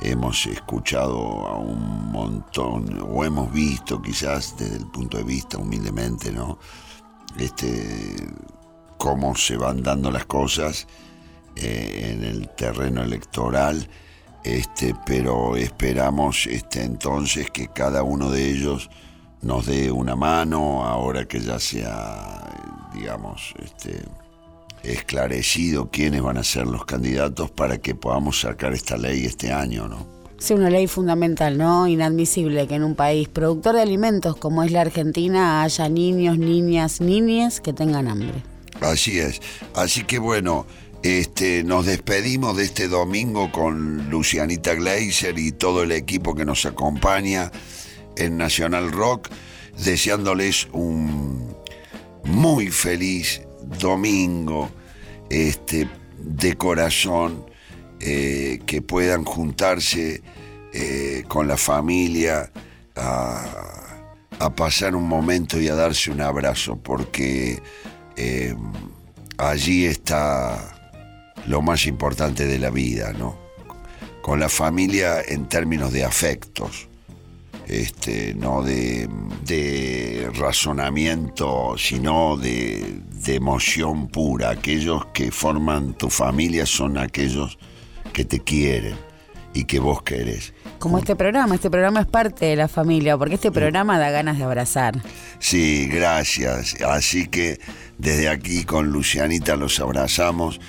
hemos escuchado a un montón, o hemos visto quizás desde el punto de vista humildemente, ¿no? Este, cómo se van dando las cosas eh, en el terreno electoral, este, pero esperamos este, entonces que cada uno de ellos nos dé una mano, ahora que ya sea, digamos, este, esclarecido quiénes van a ser los candidatos para que podamos sacar esta ley este año, ¿no? Es una ley fundamental, ¿no? Inadmisible que en un país productor de alimentos como es la Argentina haya niños, niñas, niñes que tengan hambre. Así es. Así que bueno, este, nos despedimos de este domingo con Lucianita Gleiser y todo el equipo que nos acompaña en Nacional Rock, deseándoles un muy feliz domingo, este, de corazón, eh, que puedan juntarse eh, con la familia a, a pasar un momento y a darse un abrazo, porque eh, allí está lo más importante de la vida, ¿no? Con la familia en términos de afectos, este, no de, de razonamiento, sino de, de emoción pura. Aquellos que forman tu familia son aquellos que te quieren y que vos querés. Como este programa, este programa es parte de la familia, porque este programa da ganas de abrazar. Sí, gracias. Así que desde aquí con Lucianita los abrazamos,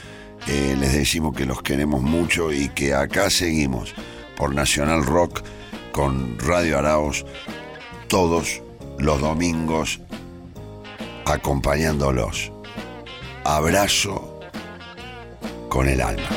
eh, les decimos que los queremos mucho y que acá seguimos por Nacional Rock con Radio Araos todos los domingos acompañándolos. Abrazo con el alma.